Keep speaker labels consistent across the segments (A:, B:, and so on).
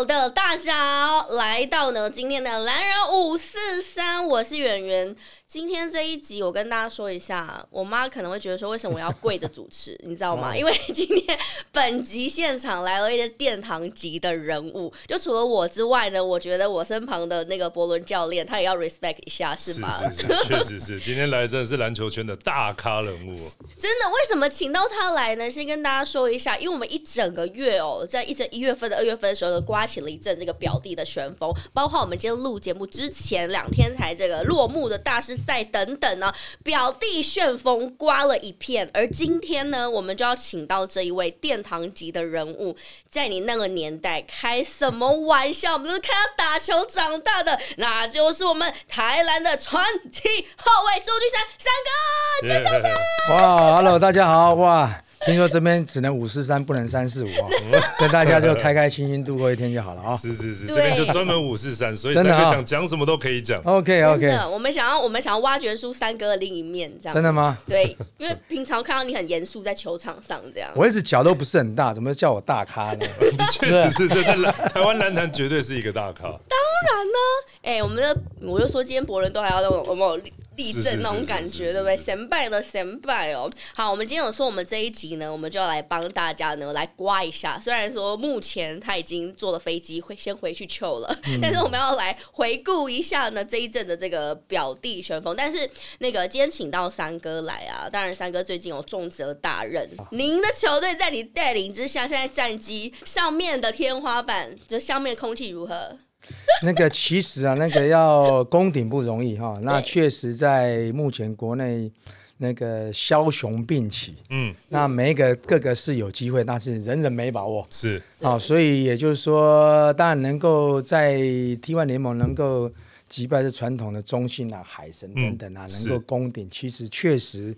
A: 好的，大家，来到呢今天的蓝人五四三，我是圆圆。今天这一集，我跟大家说一下，我妈可能会觉得说，为什么我要跪着主持，你知道吗？因为今天本集现场来了一些殿堂级的人物，就除了我之外呢，我觉得我身旁的那个伯伦教练，他也要 respect 一下，是吗？
B: 是是是，确实是，今天来真的是篮球圈的大咖人物。
A: 真的，为什么请到他来呢？先跟大家说一下，因为我们一整个月哦，在一整一月份的二月份的时候，刮起了一阵这个表弟的旋风，包括我们今天录节目之前两天才这个落幕的大师。赛等等呢，表弟旋风刮了一片，而今天呢，我们就要请到这一位殿堂级的人物，在你那个年代开什么玩笑？我们是看他打球长大的，那就是我们台南的传奇后卫周俊山三哥，尖叫声！
C: 哇，Hello，大家好，哇。听说这边只能五四三，不能三四五啊，所以大家就开开心心度过一天就好了啊。
B: 是是是，这边就专门五四三，所以三哥想讲什么都可以讲。
C: OK OK，
A: 我们想要我们想要挖掘出三哥的另一面，这样
C: 真的吗？
A: 对，因为平常看到你很严肃在球场上这样。
C: 我一直脚都不是很大，怎么叫我大咖呢？
B: 确实是，这在台湾篮坛绝对是一个大咖。当
A: 然呢，哎，我们的我就说今天博伦都还要用有没有？地震那种感觉，对不对？神拜的神拜哦。好，我们今天有说，我们这一集呢，我们就要来帮大家呢来刮一下。虽然说目前他已经坐了飞机，会先回去求了，但是我们要来回顾一下呢这一阵的这个表弟旋风。但是那个今天请到三哥来啊，当然三哥最近有重责大任。您的球队在你带领之下，现在战绩上面的天花板，就上面空气如何？
C: 那个其实啊，那个要攻顶不容易哈。那确实在目前国内那个枭雄并起，嗯，那每一个各个是有机会，但是人人没把握。
B: 是
C: 啊，所以也就是说，当然能够在 T1 联盟能够击败这传统的中信啊、海神等等啊，能够攻顶，其实确实。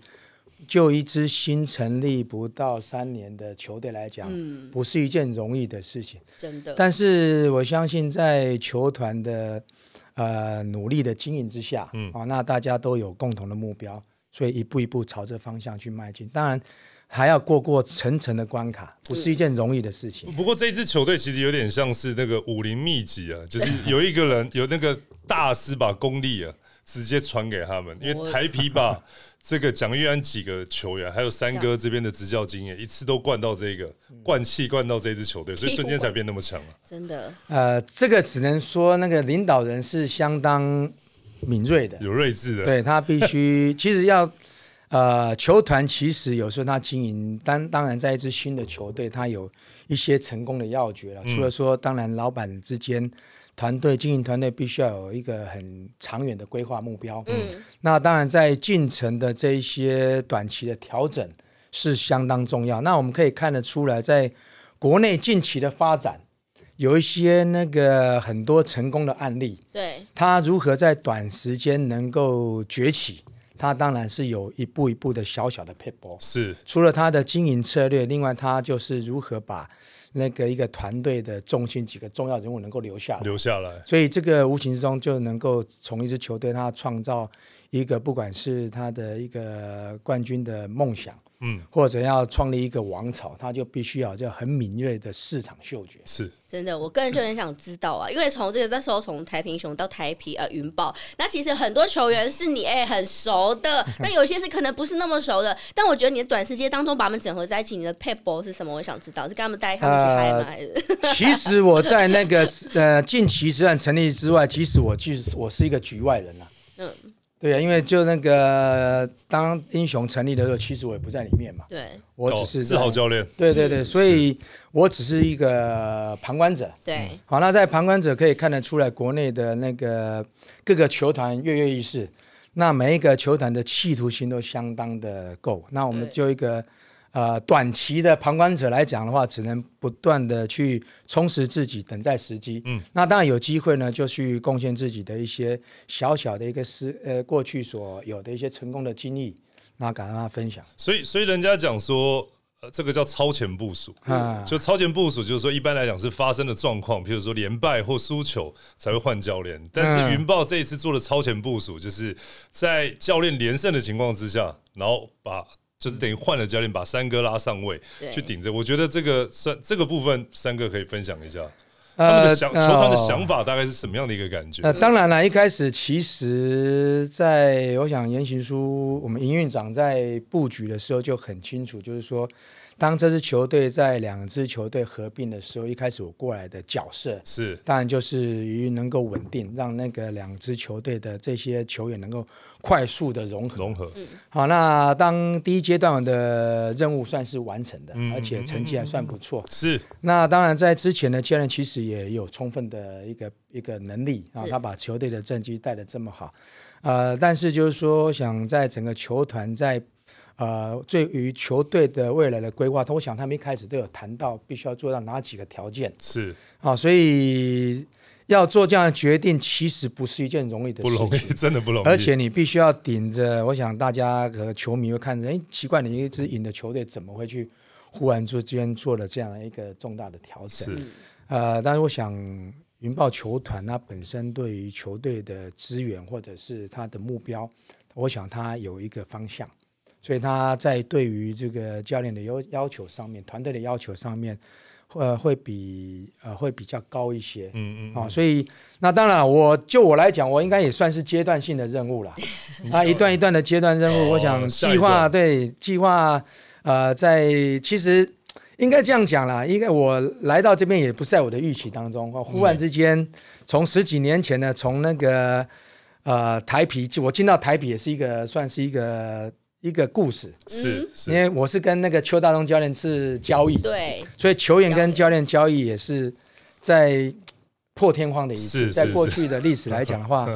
C: 就一支新成立不到三年的球队来讲，嗯不是一件容易的事情。
A: 真的。
C: 但是我相信，在球团的呃努力的经营之下，嗯，啊，那大家都有共同的目标，所以一步一步朝着方向去迈进。当然，还要过过层层的关卡，不是一件容易的事情。
B: 不过这支球队其实有点像是那个武林秘籍啊，就是有一个人有那个大师把功力啊直接传给他们，因为台皮吧。这个蒋玉安几个球员，还有三哥这边的执教经验，一次都灌到这个灌气，灌到这支球队，所以瞬间才变那么强了。
A: 真的，
C: 呃，这个只能说那个领导人是相当敏锐的，
B: 有睿智的。
C: 对他必须，其实要呃，球团其实有时候他经营，当当然在一支新的球队，他有一些成功的要诀了。除了说，当然老板之间。团队经营团队必须要有一个很长远的规划目标。嗯，那当然在进程的这一些短期的调整是相当重要。那我们可以看得出来，在国内近期的发展，有一些那个很多成功的案例。
A: 对，
C: 他如何在短时间能够崛起，他当然是有一步一步的小小的 p i p
B: 是，
C: 除了他的经营策略，另外他就是如何把。那个一个团队的中心几个重要人物能够留下来，
B: 留下来，
C: 所以这个无形之中就能够从一支球队他创造一个不管是他的一个冠军的梦想。嗯，或者要创立一个王朝，他就必须要这很敏锐的市场嗅觉。
B: 是，
A: 真的，我个人就很想知道啊，因为从这个那时候从台平熊到台皮呃云豹，那其实很多球员是你哎很熟的，那有些是可能不是那么熟的。但我觉得你的短时间当中把他们整合在一起，你的 p a p e 是什么？我想知道，是跟他们带他们一起嗨吗？还是？
C: 其实我在那个呃近期实战成立之外，其实我其实我是一个局外人啊。嗯。对啊，因为就那个当英雄成立的时候，其实我也不在里面嘛。
A: 对，
C: 我只是
B: 自豪教练。
C: 对对对，所以我只是一个旁观者。
A: 对，
C: 好，那在旁观者可以看得出来，国内的那个各个球团跃跃欲试，那每一个球团的企图心都相当的够。那我们就一个。呃，短期的旁观者来讲的话，只能不断的去充实自己，等待时机。嗯，那当然有机会呢，就去贡献自己的一些小小的一个思呃过去所有的一些成功的经历，那跟大家分享。
B: 所以，所以人家讲说，呃，这个叫超前部署。啊，就超前部署，就是说一般来讲是发生的状况，比如说连败或输球才会换教练。但是云豹这一次做的超前部署，就是在教练连胜的情况之下，然后把。就是等于换了教练，把三哥拉上位去顶着。我觉得这个三这个部分，三哥可以分享一下。他们的想球团的想法大概是什么样的一个感觉？
C: 呃，当然了，一开始其实，在我想言行书我们营运长在布局的时候就很清楚，就是说。当这支球队在两支球队合并的时候，一开始我过来的角色
B: 是，
C: 当然就是于能够稳定，让那个两支球队的这些球员能够快速的融合。
B: 融合。
C: 好，那当第一阶段的任务算是完成的，而且成绩还算不错。
B: 是。
C: 那当然，在之前的教练其实也有充分的一个一个能力啊，他把球队的战绩带的这么好，呃，但是就是说，想在整个球团在。呃，对于球队的未来的规划，我想他们一开始都有谈到，必须要做到哪几个条件。
B: 是
C: 啊，所以要做这样的决定，其实不是一件容易的事
B: 情，不容易，真的不容易。
C: 而且你必须要顶着，我想大家和球迷会看着，哎，奇怪，你一支赢的球队怎么会去忽然之间做了这样的一个重大的调整？
B: 是
C: 呃，但是我想云豹球团它本身对于球队的资源或者是它的目标，我想它有一个方向。所以他在对于这个教练的要要求上面，团队的要求上面，呃，会比呃会比较高一些。嗯嗯。啊，所以那当然，我就我来讲，我应该也算是阶段性的任务了。啊，一段一段的阶段任务，我想计划对计划，呃，在其实应该这样讲啦，应该我来到这边也不在我的预期当中。忽然之间，从十几年前呢，从那个呃台皮，我进到台皮也是一个算是一个。一个故事。
B: 是，
C: 因为我是跟那个邱大东教练是交易，
A: 对，
C: 所以球员跟教练交易也是在破天荒的一次，在过去的历史来讲的话，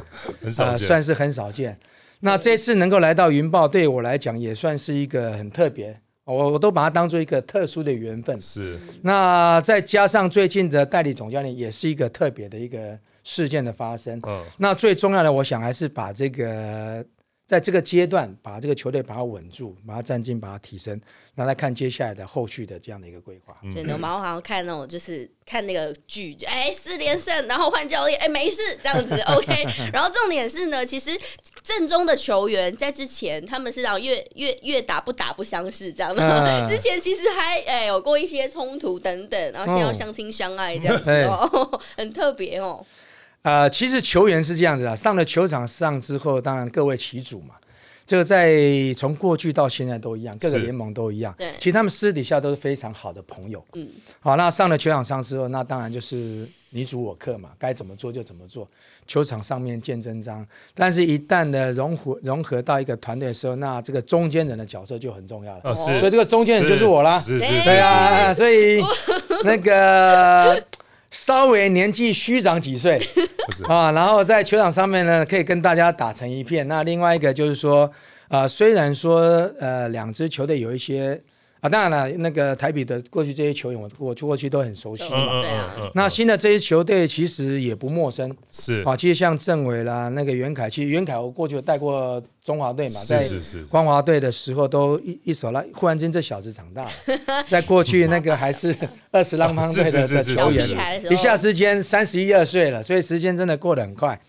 B: 呃，
C: 算是很少见。那这次能够来到云豹，对我来讲也算是一个很特别，我我都把它当做一个特殊的缘分。
B: 是，
C: 那再加上最近的代理总教练，也是一个特别的一个事件的发生。嗯，那最重要的，我想还是把这个。在这个阶段，把这个球队把它稳住，把它战绩把它提升，拿来看接下来的后续的这样的一个规划。
A: 真的，我们好像看那种就是看那个剧，哎，四连胜，然后换教练，哎，没事，这样子，OK。然后重点是呢，其实正宗的球员在之前他们是让越越越打不打不相识这样的，之前其实还哎有过一些冲突等等，然后现在要相亲相爱这样子 哦，很特别哦。
C: 呃，其实球员是这样子啊，上了球场上之后，当然各为其主嘛。这个在从过去到现在都一样，各个联盟都一样。
A: 对，
C: 其实他们私底下都是非常好的朋友。嗯，好，那上了球场上之后，那当然就是你主我客嘛，该怎么做就怎么做。球场上面见真章，但是一旦的融合融合到一个团队的时候，那这个中间人的角色就很重要了。哦，
B: 是。
C: 所以这个中间人就是我啦。
B: 是是是。
C: 对啊，所以那个。稍微年纪虚长几岁 啊，然后在球场上面呢，可以跟大家打成一片。那另外一个就是说，呃，虽然说呃两支球队有一些。啊，当然了，那个台比的过去这些球员，我我过去都很熟悉嘛。
A: 对啊。
C: 那新的这些球队其实也不陌生。
B: 是。
C: 啊，其实像郑伟啦，那个袁凯，其实袁凯我过去有带过中华队嘛，在光华队的时候都一一手拉。忽然间这小子长大了，在过去那个还是 二十浪邦队的球员，一下时间三十一二岁了，所以时间真的过得很快。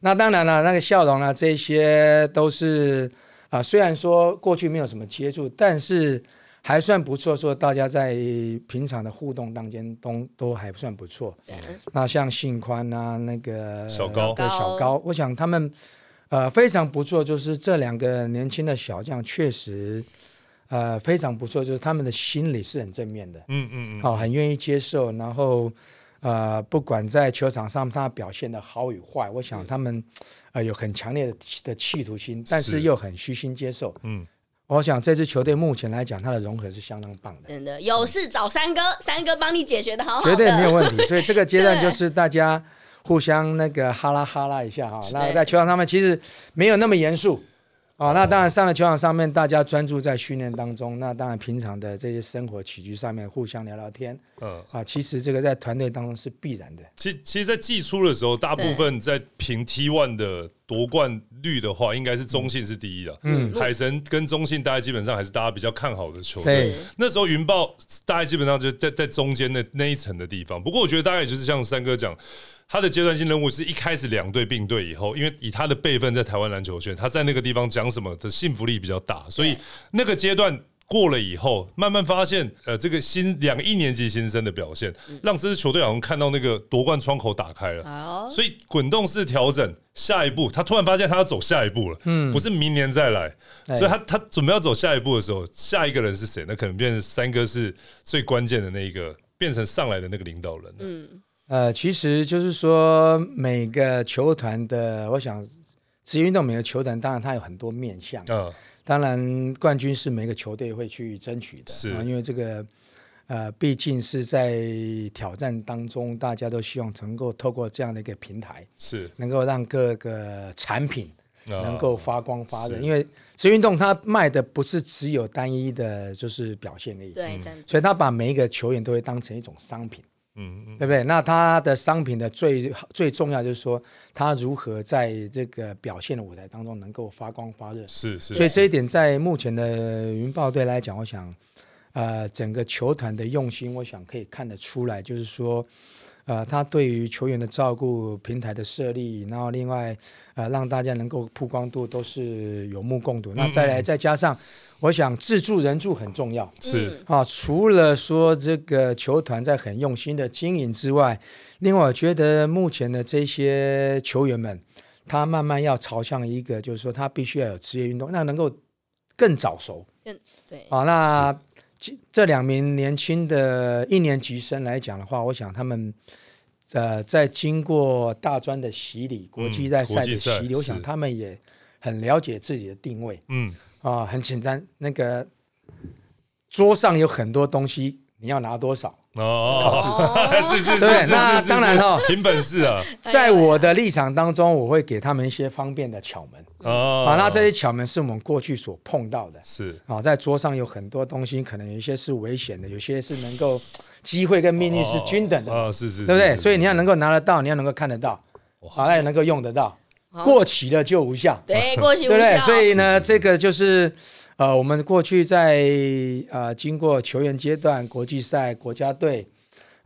C: 那当然了，那个笑容啊，这些都是啊，虽然说过去没有什么接触，但是。还算不错，说大家在平常的互动当中都都还算不错。那像信宽啊，那个
B: 小高，
C: 小高，我想他们呃非常不错，就是这两个年轻的小将确实呃非常不错，就是他们的心理是很正面的。嗯嗯嗯，好，很愿意接受，然后呃不管在球场上他表现的好与坏，我想他们呃有很强烈的的企图心，但是又很虚心接受。嗯。我想这支球队目前来讲，它的融合是相当棒的。
A: 真的，有事找三哥，三哥帮你解决的好好
C: 绝 对没有问题。所以这个阶段就是大家互相那个哈拉哈拉一下哈。那在球场上面其实没有那么严肃。哦，那当然上了球场上面，大家专注在训练当中。那当然平常的这些生活起居上面，互相聊聊天。嗯，啊，其实这个在团队当中是必然的。
B: 其其实，在季初的时候，大部分在评 T one 的夺冠率的话，应该是中信是第一的。嗯，海神跟中信大概基本上还是大家比较看好的球队。那时候云豹大概基本上就在在中间那那一层的地方。不过我觉得大概也就是像三哥讲。他的阶段性任务是一开始两队并队以后，因为以他的辈分在台湾篮球圈，他在那个地方讲什么的信服力比较大，所以那个阶段过了以后，慢慢发现，呃，这个新两个一年级新生的表现，让这支球队好像看到那个夺冠窗口打开了。
A: 好，
B: 所以滚动式调整，下一步他突然发现他要走下一步了，嗯，不是明年再来，所以他他准备要走下一步的时候，下一个人是谁？那可能变成三哥是最关键的那一个，变成上来的那个领导人。嗯，
C: 呃，其实就是说每个球团的，我想职业运动每个球团当然它有很多面向，
B: 啊，
C: 当然冠军是每个球队会去争取的，
B: 是
C: 啊因为这个呃毕竟是在挑战当中，大家都希望能够透过这样的一个平台，
B: 是
C: 能够让各个产品
B: 啊
C: 能够发光发热，
B: 是
C: 因为职业运动它卖的不是只有单一的，就是表现而已，
A: 对，这样。
C: 所以它把每一个球员都会当成一种商品。
B: 嗯嗯
C: 对不对？那它的商品的最最重要就是说，它如何在这个表现的舞台当中能够发光发热。
B: 是是，
C: 所以这一点在目前的云豹队来讲，我想，呃，整个球团的用心，我想可以看得出来，就是说，呃，他对于球员的照顾、平台的设立，然后另外，呃，让大家能够曝光度都是有目共睹。那再来再加上，我想自助人助很重要。
B: 是
C: 啊，除了说这个球团在很用心的经营之外，另外我觉得目前的这些球员们，他慢慢要朝向一个，就是说他必须要有职业运动，那能够更早熟
A: 更对，
C: 啊。那这这两名年轻的一年级生来讲的话，我想他们。呃，在经过大专的洗礼、国际赛赛的洗礼，我想他们也很了解自己的定位。
B: 嗯
C: 啊，很简单，那个桌上有很多东西，你要拿多少？
B: 哦，是是是
C: 对
B: 是是，
C: 那当然哦。
B: 凭本事啊，
C: 在我的立场当中，我会给他们一些方便的巧门。
B: 哦，
C: 啊。那这些巧门是我们过去所碰到的。
B: 是。
C: 啊，在桌上有很多东西，可能有一些是危险的，有些是能够机会跟命运是均等的，
B: 哦，是是，
C: 对不对？所以你要能够拿得到，你要能够看得到，好，那也能够用得到，
A: 好
C: 过期了就无效。
A: 对 过期无
C: 对不对？
A: 效，
C: 所以呢，这个就是呃，我们过去在呃经过球员阶段、国际赛、国家队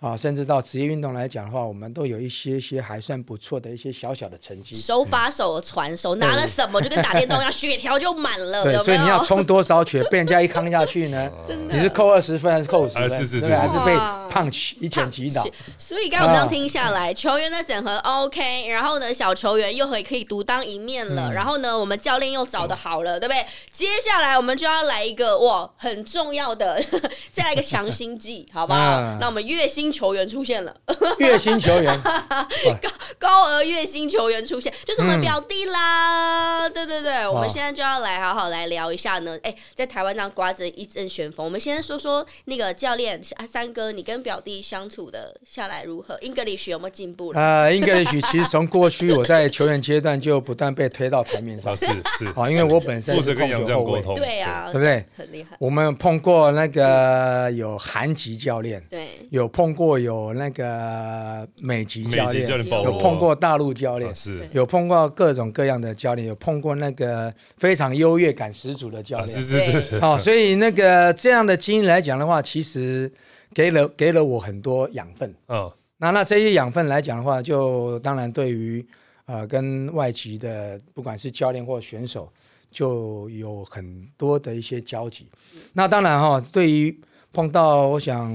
C: 啊，甚至到职业运动来讲的话，我们都有一些些还算不错的一些小小的成绩。
A: 手把手的传授，拿了什么就跟打电动一样，血条就满了，
C: 对，
A: 有有？
C: 所以你要冲多少血，被人家一扛下去呢？
A: 真的
C: 你是扣二十分还是扣五十分？
B: 啊是是是
C: 还
B: 是
C: 是被
A: 哇
C: 胖起一拳击倒？
A: 所以刚刚我们这样
C: 啊
A: 听下来，球员的整合 OK，然后呢，小球员又可以可以独当一面了，
C: 嗯
A: 然后呢，我们教练又找的好了，对不对？接下来我们就要来一个哇很重要的，再来一个强心剂，好不好？
C: 啊
A: 那我们月薪球员出现了，
C: 月薪球员，
A: 高高额月薪球员出现，就是我们
C: 嗯
A: 表弟啦。对对对，我们现在就要来好好来聊一下呢。哎，在台湾这样刮着一阵旋风，我们先说说那个教练啊，三哥，你跟表弟相处的下来如何？English 有没有进步了？
C: 呃，English 其实从过去我在球员阶段就不断被推到台面上
B: 啊，是是
C: 啊，因为我本身是
B: 负责跟杨绛沟通，
A: 对啊，
C: 对不对？
A: 很厉害。
C: 我们碰过那个有韩籍教练，
A: 对，
C: 有碰过有那个美籍教
B: 美籍教
C: 练，
B: 练保
C: 有碰过大陆教练
B: 啊，是
C: 有碰过各种各样的教练，有碰过那个非常优越感十足的教
B: 啊是
C: 练。
B: 是是，
C: 哦，所以那个这样的经验来讲的话，其实给了给了我很多养分。
B: 嗯
C: 那那这些养分来讲的话，就当然对于呃跟外籍的不管是教练或选手，就有很多的一些交集。那当然哈、对于碰到我想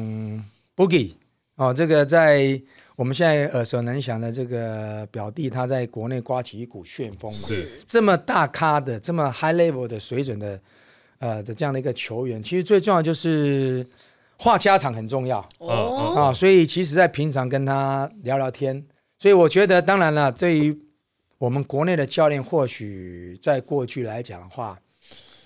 C: Boogie 哦，这个在我们现在耳熟能详的这个表弟，他在国内刮起一股旋风嘛，
B: 是。
C: 这么大咖的、这么 high level 的水准的呃的这样的一个球员，其实最重要就是话家常很重要。
A: 哦，
C: 啊，所以其实，在平常跟他聊聊天，所以我觉得，当然了，对于我们国内的教练，或许在过去来讲的话，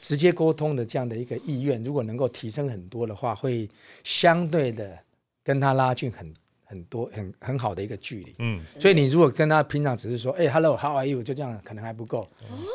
C: 直接沟通的这样的一个意愿，如果能够提升很多的话，会相对的跟他拉近很很多很很好的一个距离。
B: 嗯
C: 所以你如果跟他平常只是说，哎，hello，how are you，就这样，可能还不够。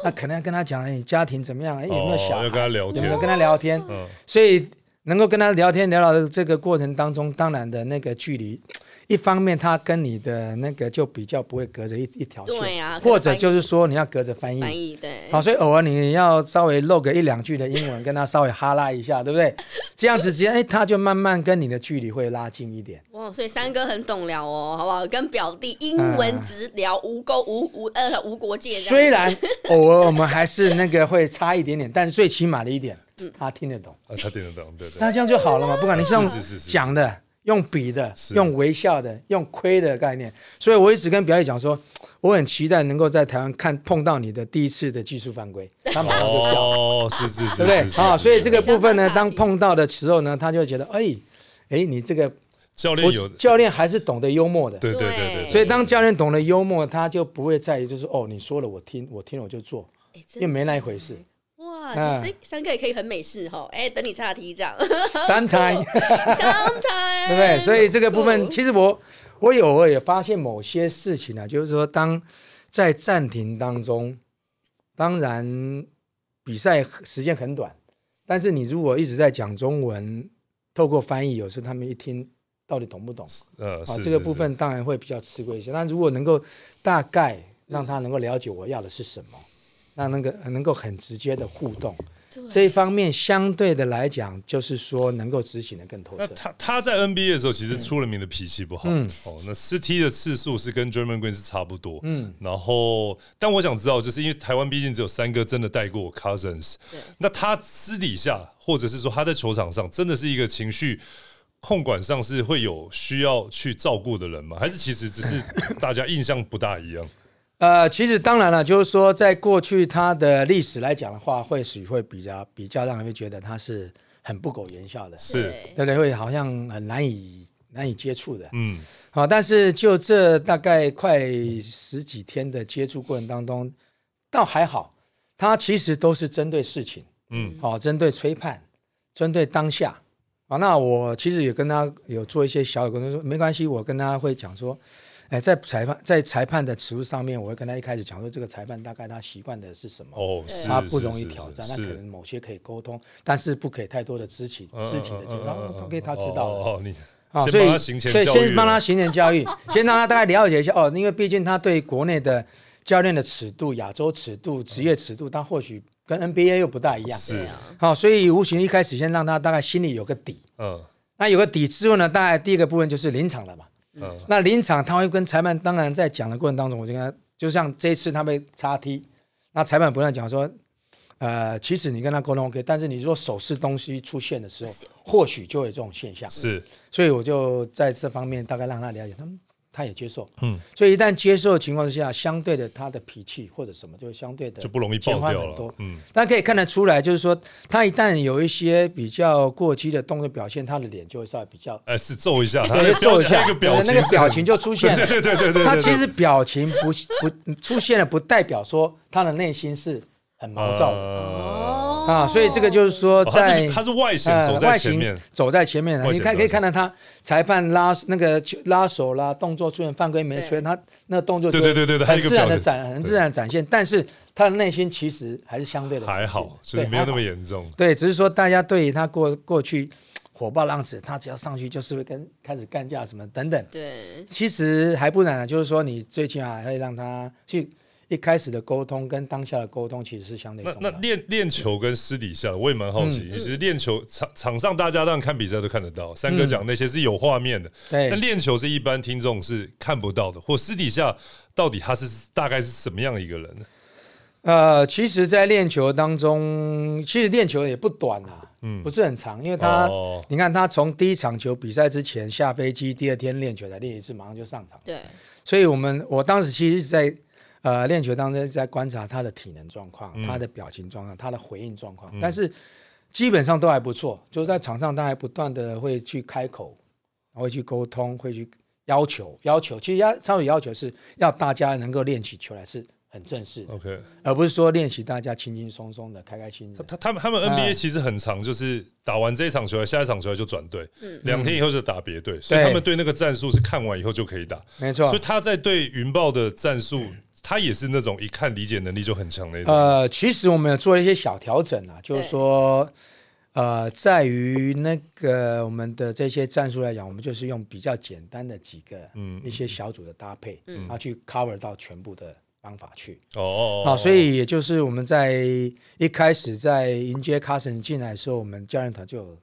C: 那可能要跟他讲，哎，家庭怎么样？哎，有没有小孩？
B: 哦要跟他聊天
C: 有没有跟他聊天？
B: 嗯
C: 所以能够跟他聊天聊聊的这个过程当中，当然的那个距离，一方面他跟你的那个就比较不会隔着一一条线，
A: 对啊
C: 或者就是说你要隔着翻译。
A: 翻译对，
C: 好，所以偶尔你要稍微漏个一两句的英文，跟他稍微哈拉一下，对不对？这样子，直接哎，他就慢慢跟你的距离会拉近一点。
A: 哇，所以三哥很懂聊哦，好不好？跟表弟英文
C: 啊
A: 直聊，无沟无无呃无国界。
C: 虽然偶尔我们还是那个会差一点点，但是最起码的一点，他听得懂，
B: 啊，他听得懂，对对。
C: 那这样就好了嘛。不管你是用
B: 是是是是
C: 讲的、用比的、用微笑的、用亏的概念，所以我一直跟表姐讲说，我很期待能够在台湾看碰到你的第一次的技术犯规，他马上就笑。
B: 哦，是是 是，
C: 对不对？啊，所以这个部分呢，当碰到的时候呢，他就会觉得，哎，哎，你这个
B: 教练有，
C: 教练还是懂得幽默的。
B: 对对对对，
A: 对。
C: 所以当教练懂得幽默，他就不会在意，就是哦，你说了我听，我听了我就做，因为没那一回事。
A: 其实三个也可以很美式哈。哎，等你岔题这样
C: 三胎，，
A: sometime，
C: 对不对？所以这个部分，其实我我有偶尔也发现某些事情啊，就是说，当在暂停当中，当然比赛时间很短，但是你如果一直在讲中文，透过翻译，有时候他们一听到底懂不懂？
B: 呃，
C: 啊，
B: 是是是
C: 这个部分当然会比较吃亏一些。但如果能够大概让他能够了解我要的是什么，那那个能够很直接的互动，这一方面相对的来讲，就是说能够执行的更透彻。
B: 那他他在 NBA 的时候，其实出了名的脾气不好。
C: 嗯
B: 哦，那吃 T 的次数是跟 German Green 是差不多。
C: 嗯，
B: 然后，但我想知道，就是因为台湾毕竟只有三个真的带过 Cousins，
A: 对
B: 那他私底下或者是说他在球场上，真的是一个情绪控管上是会有需要去照顾的人吗？还是其实只是大家印象不大一样？
C: 呃，其实当然了，就是说在过去他的历史来讲的话，或许会比较比较让人会觉得他是很不苟言笑的，
B: 是，
A: 对
C: 对不对？会好像很难以难以接触的。
B: 嗯，
C: 好，但是就这大概快十几天的接触过程当中，倒还好，他其实都是针对事情，
B: 嗯，
C: 哦，针对吹判，针对当下。啊，那我其实也跟他有做一些小有沟通，说没关系，我跟他会讲说，哎，在裁判在裁判的尺度上面，我会跟他一开始讲说，这个裁判大概他习惯的是什么，
B: 哦，是，
C: 他不容易挑战，那可能某些可以沟通，但是不可以太多的肢体
B: 嗯
C: 肢体的接触，
B: 嗯嗯嗯嗯
C: 然后可以他知道了。
B: 哦，哦你
C: 啊，所以
B: 先帮他行前
C: 对，
B: 教育
C: 先帮他行前教育，先让他大概了解一下哦，因为毕竟他对国内的教练的尺度、亚洲尺度、职业尺度，他或许跟 NBA 又不大一样。
B: 是
A: 啊，
C: 好、所以无形一开始先让他大概心里有个底。
B: 嗯
C: 那有个底之后呢，大概第一个部分就是临场了嘛。
B: 嗯。
C: 那临场他会跟裁判，当然在讲的过程当中，我就跟他，就像这一次他被叉 T，那裁判不断讲说，呃，其实你跟他沟通 OK，但是你说手势东西出现的时候，或许就有这种现象。
B: 是，
C: 所以我就在这方面大概让他了解，他们他也接受，
B: 嗯，
C: 所以一旦接受的情况之下，相对的他的脾气或者什么就会相对的
B: 就不容易
C: 减
B: 爆掉了
C: 缓很多。。
B: 嗯，
C: 大家可以看得出来，就是说他一旦有一些比较过激的动作表现，他的脸就会稍微比较。
B: 哎，是皱一下，他
C: 就皱一下，
B: 那个表情
C: 那个表情就出现了。
B: 对对对对对，
C: 他其实表情不不出现了，不代表说他的内心是很毛躁的
A: 哦
C: 啊。所以这个就是说，在
B: 是他是外显
C: 呃
B: 走在前面，
C: 走在前面的，你看可以看到他裁判拉那个球拉手啦，动作出现犯规没吹，
A: 对
C: 他那个动作就
B: 对对对对
C: 很自然的展，很自然的展现，但是他的内心其实还是相对的
B: 还好，就是
C: 对
B: 没有那么严重。
C: 对，只是说大家对于他过过去火爆浪子，他只要上去就是会跟开始干架什么等等，
A: 对，
C: 其实还不难啊，就是说你最起码会让他去一开始的沟通跟当下的沟通其实是相对
B: 那
C: 重要的。
B: 那练练球跟私底下，我也蛮好奇。
C: 嗯
B: 其实练球场场上大家当然看比赛都看得到，三哥
C: 嗯
B: 讲那些是有画面的，
C: 对
B: 但练球是一般听众是看不到的，或私底下到底他是大概是什么样的一个人呢？
C: 呃，其实，在练球当中，其实练球也不短啊，
B: 嗯
C: 不是很长，因为他，
B: 哦
C: 你看他从第一场球比赛之前下飞机，第二天练球才练一次，马上就上场。
A: 对，
C: 所以我们我当时其实是在呃练球当中在观察他的体能状况、
B: 嗯。
C: 他的表情状况、他的回应状况，但是基本上都还不错，就是在场上他还不断的会去开口，会去沟通，会去要求要求，其实要超有要求是要大家能够练起球来是很正式的
B: ，OK，
C: 而不是说练习大家轻轻松松的、开开心心的。
B: 他他们他们
C: 啊
B: NBA 其实很长，就是打完这一场球，下一场球就转队，
A: 嗯。
B: 两天以后就打别队，所以他们对那个战术是看完以后就可以打。
C: 没错。
B: 所以，他在对云豹的战术，他也是那种一看理解能力就很强那种。
C: 呃，其实我们有做了一些小调整啊，就是说，呃，在于那个我们的这些战术来讲，我们就是用比较简单的几个
B: 嗯
C: 一些小组的搭配，
A: 嗯。
C: 然后去 cover 到全部的方法去。
B: 哦。哦
C: 啊，所以也就是我们在一开始在迎接 Carson 进来的时候，我们教练团就有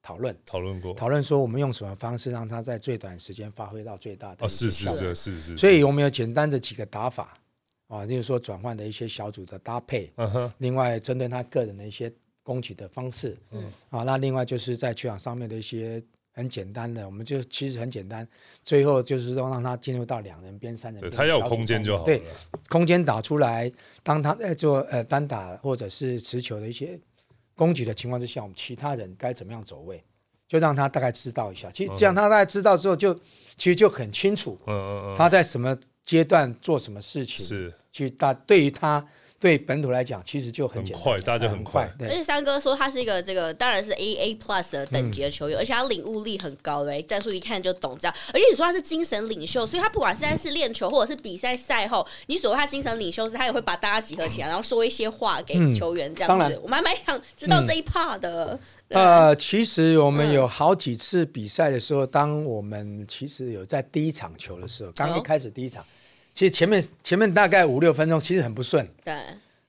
C: 讨论。
B: 讨论过。
C: 讨论说，我们用什么方式让他在最短时间发挥到最大的
B: 哦，是是是是是，
C: 所以我们有简单的几个打法啊，例如说转换的一些小组的搭配，
B: 嗯哼，
C: 另外针对他个人的一些攻击的方式。嗯，啊，那另外就是在球场上面的一些很简单的，我们就其实很简单，最后就是说让他进入到两人边、三人边，
B: 他要有空间就好了。
C: 对，空间打出来，当他在做呃单打或者是持球的一些攻击的情况之下，我们其他人该怎么样走位，就让他大概知道一下。其实这样他大概知道之后，就其实就很清楚，嗯嗯嗯，他在什么阶段做什么事情
B: 是。
C: 其实大对于他。对本土来讲，其实就很
B: 快，大家很快。
A: 而且三哥说他是一个这个当然是 A A plus 的等级的球员，而且他领悟力很高嘞，战术一看就懂这样。而且你说他是精神领袖，所以他不管现在是练球或者是比赛赛后，你所谓他精神领袖是，他也会把大家集合起来，然后说一些话给球员这样子。我蛮蛮想知道这一 part 的。
C: 呃，其实我们有好几次比赛的时候，当我们其实有在第一场球的时候，刚一开始第一场。其实前面前面大概五六分钟，其实很不顺。
A: 对。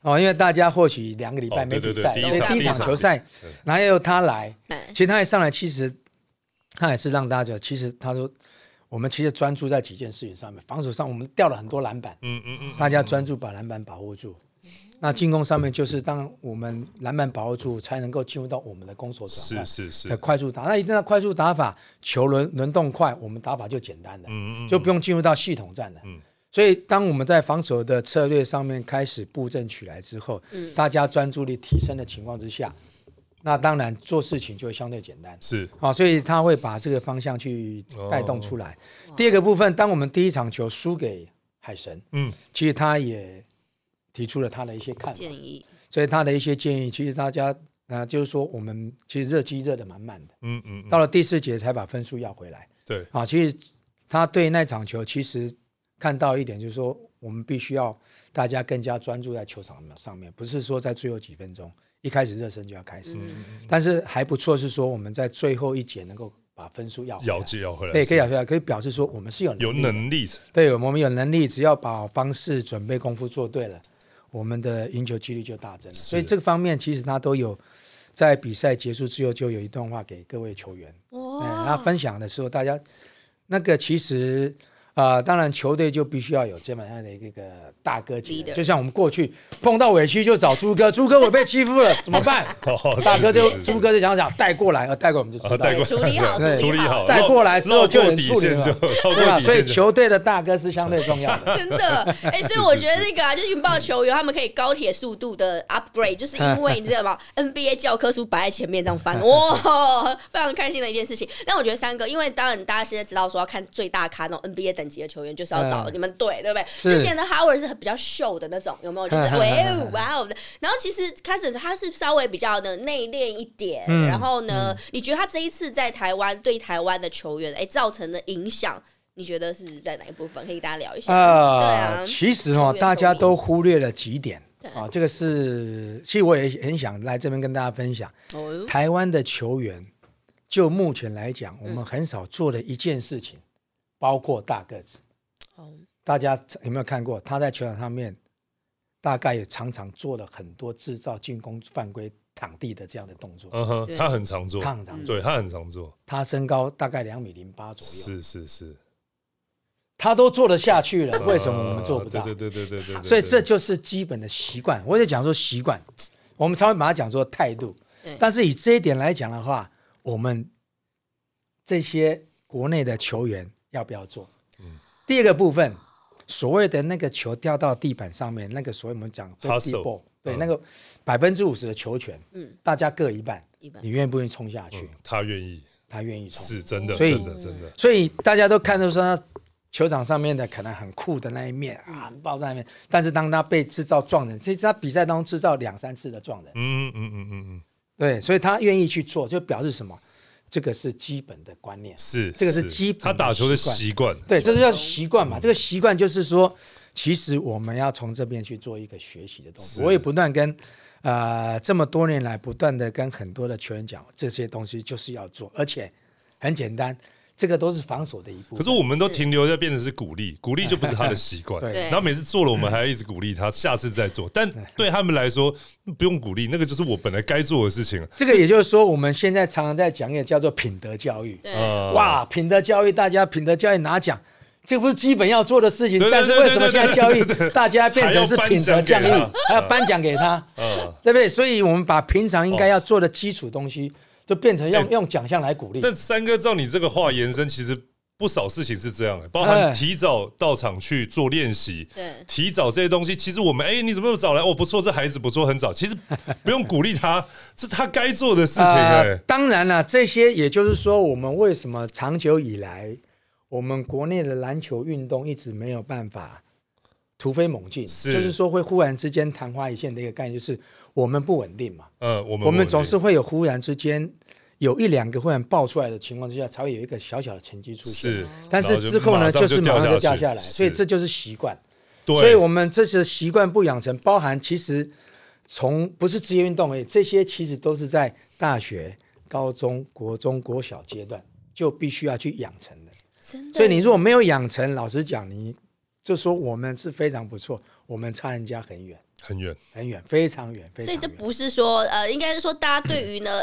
C: 哦，因为大家或许两个礼拜没比赛，所以第一场球赛，然后又他来，其实他一上来，其实他也是让大家，其实他说，我们其实专注在几件事情上面，防守上我们掉了很多篮板，嗯嗯嗯，大家专注把篮板保护住。那进攻上面就是当我们篮板保护住，才能够进入到我们的攻守转换，
B: 是是是，
C: 快速打。那一定要快速打法，球轮轮动快，我们打法就简单了，嗯嗯，就不用进入到系统战了，嗯。所以，当我们在防守的策略上面开始布阵起来之后，嗯，大家专注力提升的情况之下，那当然做事情就会相对简单。
B: 是
C: 啊，所以他会把这个方向去带动出来。第二个部分，当我们第一场球输给海神，嗯，其实他也提出了他的一些看法
A: 建议。
C: 所以他的一些建议，其实大家啊，就是说我们其实热机热的满满的，嗯嗯，到了第四节才把分数要回来。
B: 对
C: 啊，其实他对那场球其实。看到一点就是说，我们必须要大家更加专注在球场上面，不是说在最后几分钟一开始热身就要开始。但是还不错，是说我们在最后一节能够把分数要
B: 咬紧咬回来，
C: 对，可以咬回来，可以表示说我们是有
B: 有能力。
C: 对，我们有能力，只要把方式准备功夫做对了，我们的赢球几率就大增了。所以这个方面其实他都有在比赛结束之后就有一段话给各位球员，哇，他分享的时候，大家那个其实。啊，当然，球队就必须要有这么样的一个大哥级的，就像我们过去碰到委屈就找朱哥，朱哥我被欺负了 怎么办？大哥就朱哥就讲讲带过来，呃，带过我们就知道，
A: 处理好，处理好，
C: 带过来之后就能处理
B: 了，
C: 对吧？所以球队的大哥是相对重要的，
A: 真的。哎，所以我觉得那个啊，就是运爆球员他们可以高铁速度的 upgrade，就是因为你知道吗？NBA 教科书摆在前面这样翻，哇，非常开心的一件事情。但我觉得三哥，因为当然大家现在知道说要看最大咖那种 NBA 等。级的球员就是要找你们队，对不对？之前的 Howard 是比较秀的那种，有没有？就是 哇哦的。然后其实开始他是稍微比较的内敛一点。然后呢，你觉得他这一次在台湾对台湾的球员哎造成的影响，你觉得是在哪一部分？可以大家聊一下。啊，对啊。
C: 其实哦，大家都忽略了几点啊。这个是，其实我也很想来这边跟大家分享。台湾的球员，就目前来讲，我们很少做的一件事情。包括大个子，哦，大家有没有看过他在球场上面，大概也常常做了很多制造进攻犯规躺地的这样的动作。
B: 嗯哼，他很常做，
C: 他很常做，
B: 对他很常做。
C: 他身高大概两米零八左右，
B: 是是是，
C: 他都做得下去了，为什么我们做不到？
B: 对对对对对对。
C: 所以这就是基本的习惯。我就讲说习惯，我们常会把它讲做态度。但是以这一点来讲的话，我们这些国内的球员。要不要做？嗯，第二个部分，所谓的那个球掉到地板上面，那个所谓我们讲对那个百分之五十的球权，嗯，大家各一半，一半，你愿不愿意冲下去？
B: 他愿意，
C: 他愿意冲，
B: 是真的，真的真的。
C: 所以大家都看到说，球场上面的可能很酷的那一面啊，爆炸面，但是当他被制造撞人，其实他比赛当中制造两三次的撞人，嗯嗯嗯嗯嗯，对，所以他愿意去做，就表示什么？这个是基本的观念，
B: 是
C: 这个是基本
B: 他打球的习惯，
C: 对，这是叫习惯嘛。这个习惯就是说，其实我们要从这边去做一个学习的东西。我也不断跟呃这么多年来不断的跟很多的球员讲，这些东西就是要做，而且很简单。这个都是防守的一部分。
B: 可是我们都停留在变成是鼓励，鼓励就不是他的习惯。
C: 对。
B: 然后每次做了，我们还要一直鼓励他，下次再做。但对他们来说，不用鼓励，那个就是我本来该做的事情。
C: 这个也就是说，我们现在常常在讲一个叫做品德教育。哇，品德教育，大家品德教育拿奖，这不是基本要做的事情。
B: 对对
C: 但是为什么现在教育大家变成是品德教育
B: 还要颁奖给他，
C: 还要颁奖给他，
B: 嗯，
C: 对不对？所以我们把平常应该要做的基础东西，就变成用
B: 哎
C: 用奖项来鼓励。
B: 但三哥照你这个话延伸，其实不少事情是这样的，包
C: 哎
B: 含提早到场去做练习，
A: 对，
B: 提早这些东西，其实我们哎、你怎么又早来？哦，不错，这孩子不错，很早。其实不用鼓励他，这是他该做的事情、哎、
C: 呃当然了，这些也就是说，我们为什么长久以来，我们国内的篮球运动一直没有办法突飞猛进，
B: 是
C: 就是说会忽然之间昙花一现的一个概念，就是我们不稳定嘛，
B: 嗯，我们
C: 我们总是会有忽然之间有一两个忽然爆出来的情况之下，才会有一个小小的成绩出现。
B: 是，
C: 但是之后呢，就是马上就掉
B: 下
C: 下来，所以这就是习惯。
B: 对，
C: 所以我们这些习惯不养成，包含其实从不是职业运动而已，这些其实都是在大学、高中、国中、国小阶段就必须要去养成的。
A: 真的。
C: 所以你如果没有养成，老实讲，你就说我们是非常不错，我们差人家很远
B: 很远，
C: 很远，非常远，非常
A: 所以。这不是说呃，应该是说大家对于呢。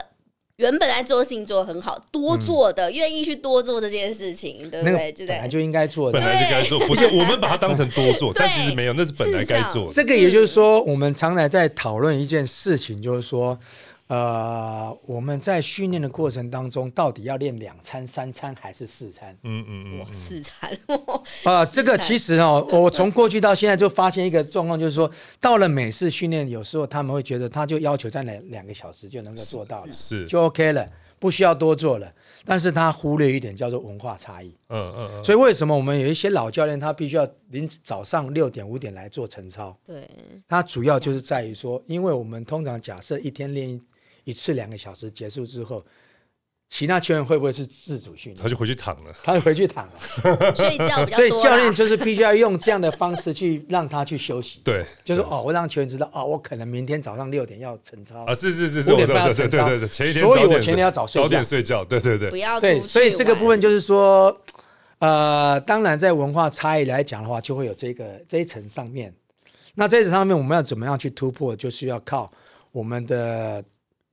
A: 原本来做的事情做的很好，多做的，愿意去多做这件事情，对不对？就
C: 本来就应该做的
B: 本。来就该做，不是我们把它当成多做，但其实没有，那是本来该做的。
C: 这个也就是说，我们常常在讨论一件事情，就是说，呃，我们在训练的过程当中，到底要练两餐、三餐还是四餐？
B: 嗯嗯嗯
A: 四餐，
C: 啊，这个其实哦，我从过去到现在就发现一个状况，就是说，到了美式训练，有时候他们会觉得，他就要求在两两个小时就能够做到了，
B: 是，
C: 就 OK 了，不需要多做了。但是他忽略一点叫做文化差异。
B: 嗯嗯嗯，
C: 所以为什么我们有一些老教练，他必须要临早上六点五点来做晨操？
A: 对，
C: 他主要就是在于说，因为我们通常假设一天练一一次两个小时结束之后，其他球员会不会是自主训练？
B: 他就回去躺了。
C: 他就回去躺了，
A: 睡觉比较多。
C: 所以教练就是必须要用这样的方式去让他去休息，
B: 对，
C: 就是哦，我让球员知道哦，我可能明天早上六点要晨操
B: 啊，是是是是，
C: 五点半要晨操
B: 对对对，前一天
C: 所以我前天要早睡
B: 早点睡觉，对对对
A: 不，要
C: 对，所以这个部分就是说，呃，当然在文化差异来讲的话，就会有这个这一层上面。那这一层上面，我们要怎么样去突破？就是要靠我们的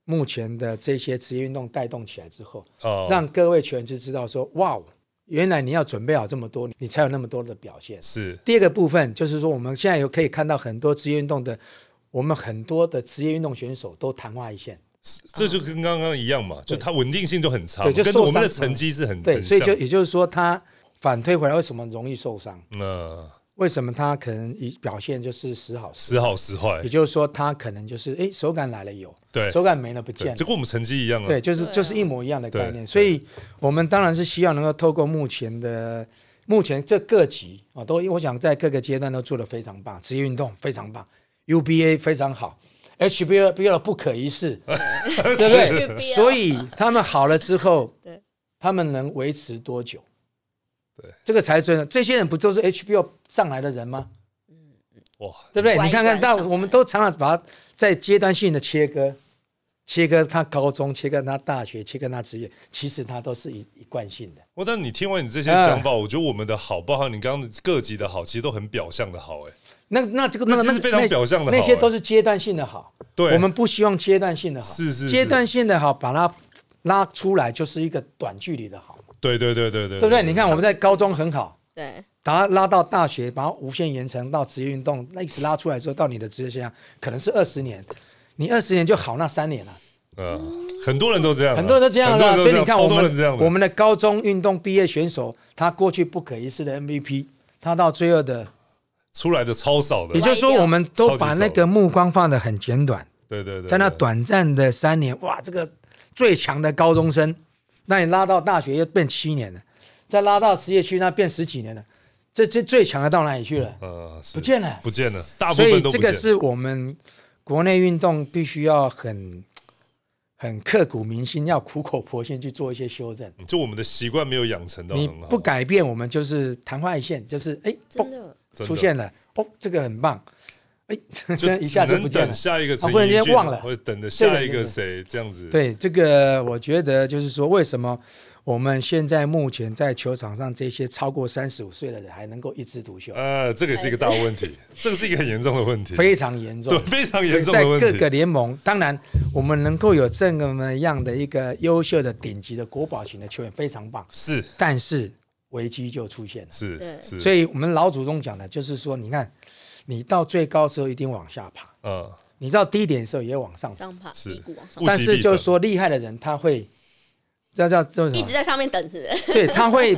C: 目前的这些职业运动带动起来之后，
B: 哦，
C: 让各位球员就知道说，哇，原来你要准备好这么多，你才有那么多的表现。
B: 是
C: 第二个部分就是说，我们现在有可以看到很多职业运动的，我们很多的职业运动选手都昙花一现。
B: 这就跟刚刚一样嘛，就它稳定性都很差，
C: 对就受
B: 跟我们的成绩是很
C: 对，所以就也就是说，他反推回来，为什么容易受伤？
B: 嗯，
C: 为什么他可能一表现就是时好时
B: 时好时坏。
C: 也，就是说，他可能就是哎手感来了有，
B: 对。
C: 手感没了不，见。了。
B: 就跟我们成绩一样啊，
C: 对，就是
A: 啊。
C: 就是一模一样的概念。
B: 对
C: 所以我们当然是希望能够透过目前的目前这各级啊，都我想在各个阶段都做得非常棒，职业运动非常棒，UBA 非常好。HBL 不可一世，对。不对？所以他们好了之后
A: 对，
C: 他们能维持多久？
B: 对，
C: 这个才真的。这些人不都是 HBO 上来的人吗？
B: 哇，
C: 对不对？你看看到
A: 乖上来
C: 我们都常常把它在阶段性的切割，切割他高中，切割他大学，切割他职业，其实它都是一一贯性的。
B: 我但你听完你这些
C: 啊
B: 讲法，我觉得我们的好，包含你刚刚各级的好，其实都很表象的好，哎，
C: 那那这个那个那
B: 非常表象的好
C: 那些
B: 哎
C: 都是阶段性的好。
B: 对，
C: 我们不希望阶段性的好，
B: 是是是
C: 阶段性的好，把它拉出来就是一个短距离的好，
B: 对对对对对，
C: 对不对？你看我们在高中很好，
A: 对。
C: 把它拉到大学，把它无限延长到职业运动，那一直拉出来之后，到你的职业生涯可能是二十年，你二十年就好那三年了。
B: 嗯，很多人都这样啊，
C: 很多人都这样的啊，
B: 很多人都这样超
C: 所以你看我们我们的高中运动毕业选手，他过去不可一世的 MVP，他到最后的，
B: 出来的超少的。
C: 也，就是说我们都把那个目光放得很简短，
B: 对对对，
C: 在那短暂的三年，哇，这个最强的高中生，那你拉到大学又变七年了，再拉到职业区那变十几年了，这这最强的到哪里去了？
B: 呃，
C: 不见了。
B: 不见了，大部
C: 所以
B: 分都不见。
C: 这个是我们国内运动必须要很很刻骨铭心，要苦口婆心去做一些修正。
B: 就我们的习惯没有养成到
C: 你
B: 很好，
C: 不改变，我们就是昙花一现，就是哎，嘣
A: 真的
B: 真的
C: 出现了，哦，这个很棒，哎，
B: 就
C: 这一下就不见了。
B: 下一个陈
C: 啊忽然间忘了
B: 或者等着下一个谁这样子。
C: 对这个，我觉得就是说，为什么我们现在目前在球场上这些超过三十五岁的人还能够一枝独秀，
B: 呃，这个也是一个大问题，这个是一个很严重的问题，
C: 非常严重
B: 对，。非常严重
C: 在
B: 的问题。
C: 各个联盟，当然我们能够有这么样的一个优秀的顶级的国宝型的球员，非常棒。
B: 是
C: 但是危机就出现了。
B: 是是，
C: 所以我们老祖宗讲的就是说，你看，你到最高的时候一定往下爬，
B: 嗯，
C: 你到低点的时候也往上爬。
A: 上爬
B: 是。
C: 但是就是说，厉害的人他会，这叫叫什么？
A: 一直在上面等，是不是？
C: 对，他会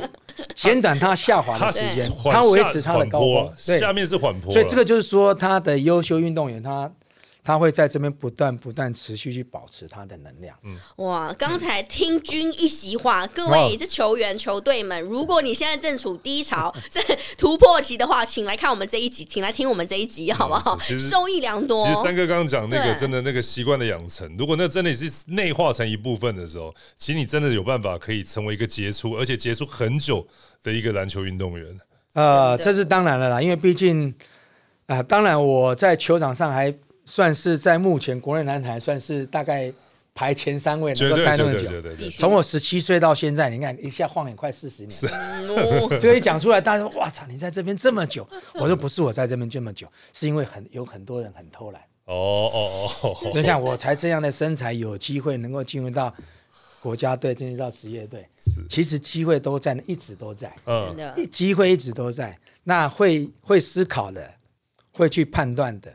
C: 减短他下滑的时间，
B: 缓
C: 他维持他的高
B: 缓坡啊，
C: 峰对，
B: 下面是缓坡啊，
C: 所以这个就是说，他的优秀运动员，他他会在这边不断不断持续去保持他的能量。
A: 嗯哇！刚才听君一席话，各
C: 哦
A: 位这球员、球队们，如果你现在正处低潮、这突破期的话，请来看我们这一集，请来听我们这一集，好不好？
B: 其实
A: 受益良多
B: 其。实三哥刚刚讲那个真的那个习惯的养成，如果那真的是内化成一部分的时候，其实你真的有办法可以成为一个杰出，而且杰出很久的一个篮球运动员。
C: 呃，这是当然了啦，因为毕竟啊、当然我在球场上还算是在目前国内男坛算是大概排前三位，能够待那么久。从我十七岁到现在，你看一下晃眼快四十年，
A: 嗯
C: 这个一讲出来，大家说哇操，你在这边这么久，我说不是我在这边这么久，是因为很有很多人很偷懒。
B: 哦哦哦哦，
C: 所以你看，我才这样的身材，有机会能够进入到国家队，进入到职业队，
B: 是。
C: 其实机会都在，一直都在，
B: 嗯。
C: 机会一直都在。那会会思考的，会去判断的，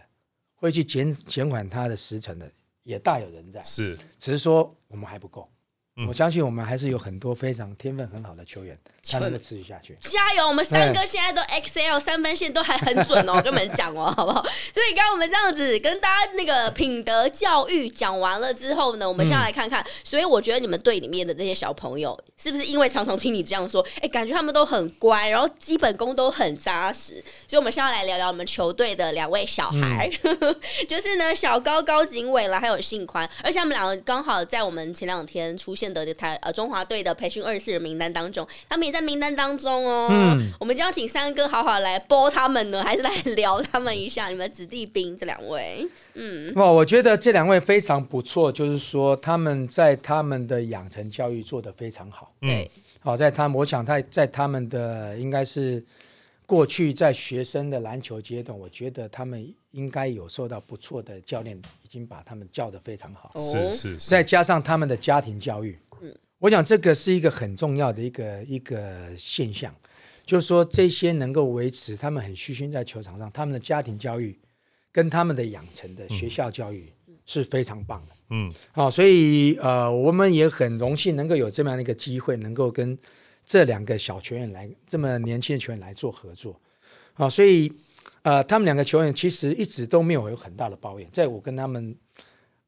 C: 会去减减缓它的时辰的，也大有人在。
B: 是
C: 只是说我们还不够。
B: 嗯
C: 我相信我们还是有很多非常天分很好的球员，才能够持续下去。
A: 加油！我们三哥现在都 XL 三分线都还很准哦，跟你们讲哦，好不好？所以刚刚我们这样子跟大家那个品德教育讲完了之后呢，我们现在来看看。所以我觉得你们队里面的那些小朋友，是不是因为常常听你这样说，哎，感觉他们都很乖，然后基本功都很扎实。所以我们现在来聊聊我们球队的两位小孩，就是呢小高高景伟啦，还有信宽，而且他们两个刚好在我们前两天出现的台呃中华队的培训二十四人名单当中，他们也在名单当中哦。
C: 嗯
A: 我们就要请三哥好好来播他们呢，还是来聊他们一下？你们子弟兵这两位，嗯，
C: 哇，我觉得这两位非常不错，就是说他们在他们的养成教育做得非常好。
B: 嗯
A: 对，
C: 好，在他们，我想他在他们的应该是过去在学生的篮球阶段，我觉得他们应该有受到不错的教练，已经把他们教得非常好。
A: 哦
B: 是是是，
C: 再加上他们的家庭教育，
A: 嗯
C: 我想这个是一个很重要的一个一个现象，就是说这些能够维持他们很虚心在球场上，他们的家庭教育跟他们的养成的学校教育是非常棒的。
B: 嗯
C: 好、所以呃，我们也很荣幸能够有这么样的一个机会，能够跟这两个小球员来这么年轻的球员来做合作。好、所以呃，他们两个球员其实一直都没有有很大的抱怨，在我跟他们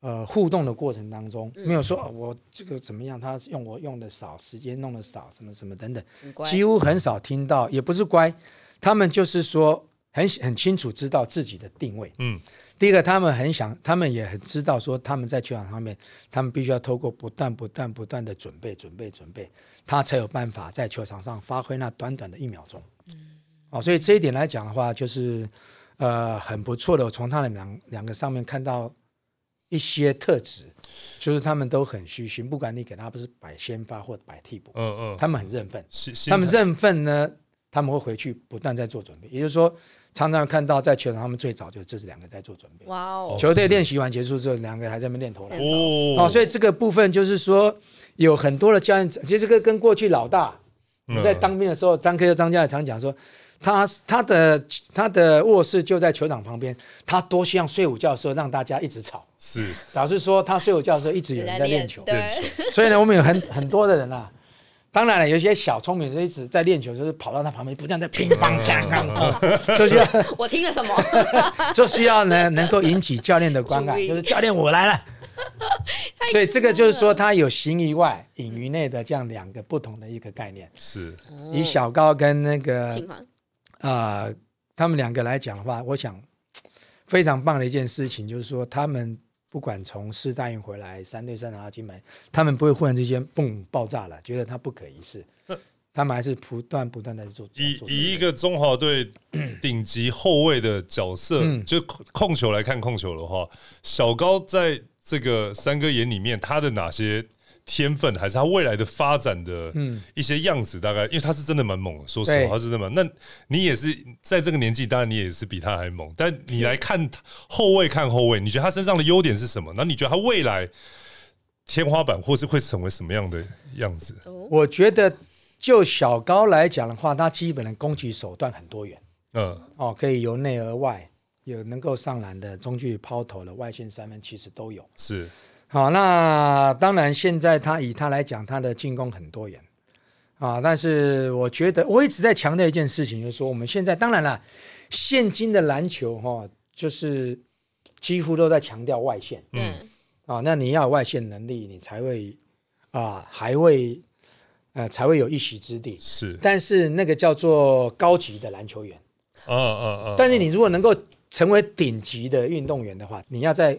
C: 呃互动的过程当中，没有说、哦我这个怎么样，他用我用的少，时间弄的少，什么什么等等，几乎很少听到，也不是乖，他们就是说很很清楚知道自己的定位。
B: 嗯
C: 第一个，他们很想，他们也很知道说，他们在球场上面，他们必须要透过不断、不断、不断的准备、准备、准备，他才有办法在球场上发挥那短短的一秒钟。哦，所以这一点来讲的话，就是呃很不错的。我从他们两两个上面看到一些特质，就是他们都很虚心，不管你给他不是摆先发或者摆替补，
B: 嗯嗯，
C: 他们很认份。他们认份呢，他们会回去不断在做准备，也就是说，常常看到在球场他们最早就这是两个在做准备。
A: 哇哦，
C: 球队练习完结束之后，两个还在那边练投篮。
B: 哦
C: 哦，所以这个部分就是说，有很多的教练，其实这个跟过去老大
B: 嗯
C: 在当兵的时候，张科和张家也常讲说，他他的他的卧室就在球场旁边，他多希望睡午觉的时候让大家一直吵，
B: 是
C: 老实说，他睡午觉的时候一直有人在练球。
A: 对
B: 练球，
C: 所以呢，我们有很很多的人啊，当然了，有些小聪明就一直在练球，就是跑到他旁边，不断在乒乓乓乓，就需要
A: 我听了什么？
C: 就需要呢能够引起教练的观感，就是教练我来了。所以这个就是说，他有形于外、隐于内的这样两个不同的一个概念。
B: 是
C: 以小高跟那个
A: 情况
C: 呃他们两个来讲的话，我想非常棒的一件事情就是说，他们不管从四大运回来，三对三拿到金牌，他们不会忽然之间嘣爆炸了，觉得他不可一世，他们还是不断不断在做。
B: 以以一个中华队顶级后卫的角色，
C: 嗯
B: 就控控球来看控球的话，小高在这个三哥眼里面，他的哪些天分，还是他未来的发展的
C: 嗯
B: 一些样子？大概因为他是真的蛮猛的，说实话，他是真的蛮。那你也是在这个年纪，当然你也是比他还猛，但你来看后卫，看后卫，你觉得他身上的优点是什么？那你觉得他未来天花板或是会成为什么样的样子？
C: 我觉得就小高来讲的话，他基本的攻击手段很多元
B: 嗯，
C: 哦，可以由内而外，有能够上篮的中距离抛投的外线三分，其实都有。
B: 是，
C: 好，那当然现在他以他来讲，他的进攻很多元啊，但是我觉得我一直在强调一件事情，就是说我们现在当然了，现今的篮球哈、就是几乎都在强调外线。
A: 嗯，
C: 啊，那你要有外线能力，你才会啊，还会呃才会有一席之地。
B: 是，
C: 但是那个叫做高级的篮球员，
B: 嗯嗯嗯。
C: 但是你如果能够成为顶级的运动员的话，你要在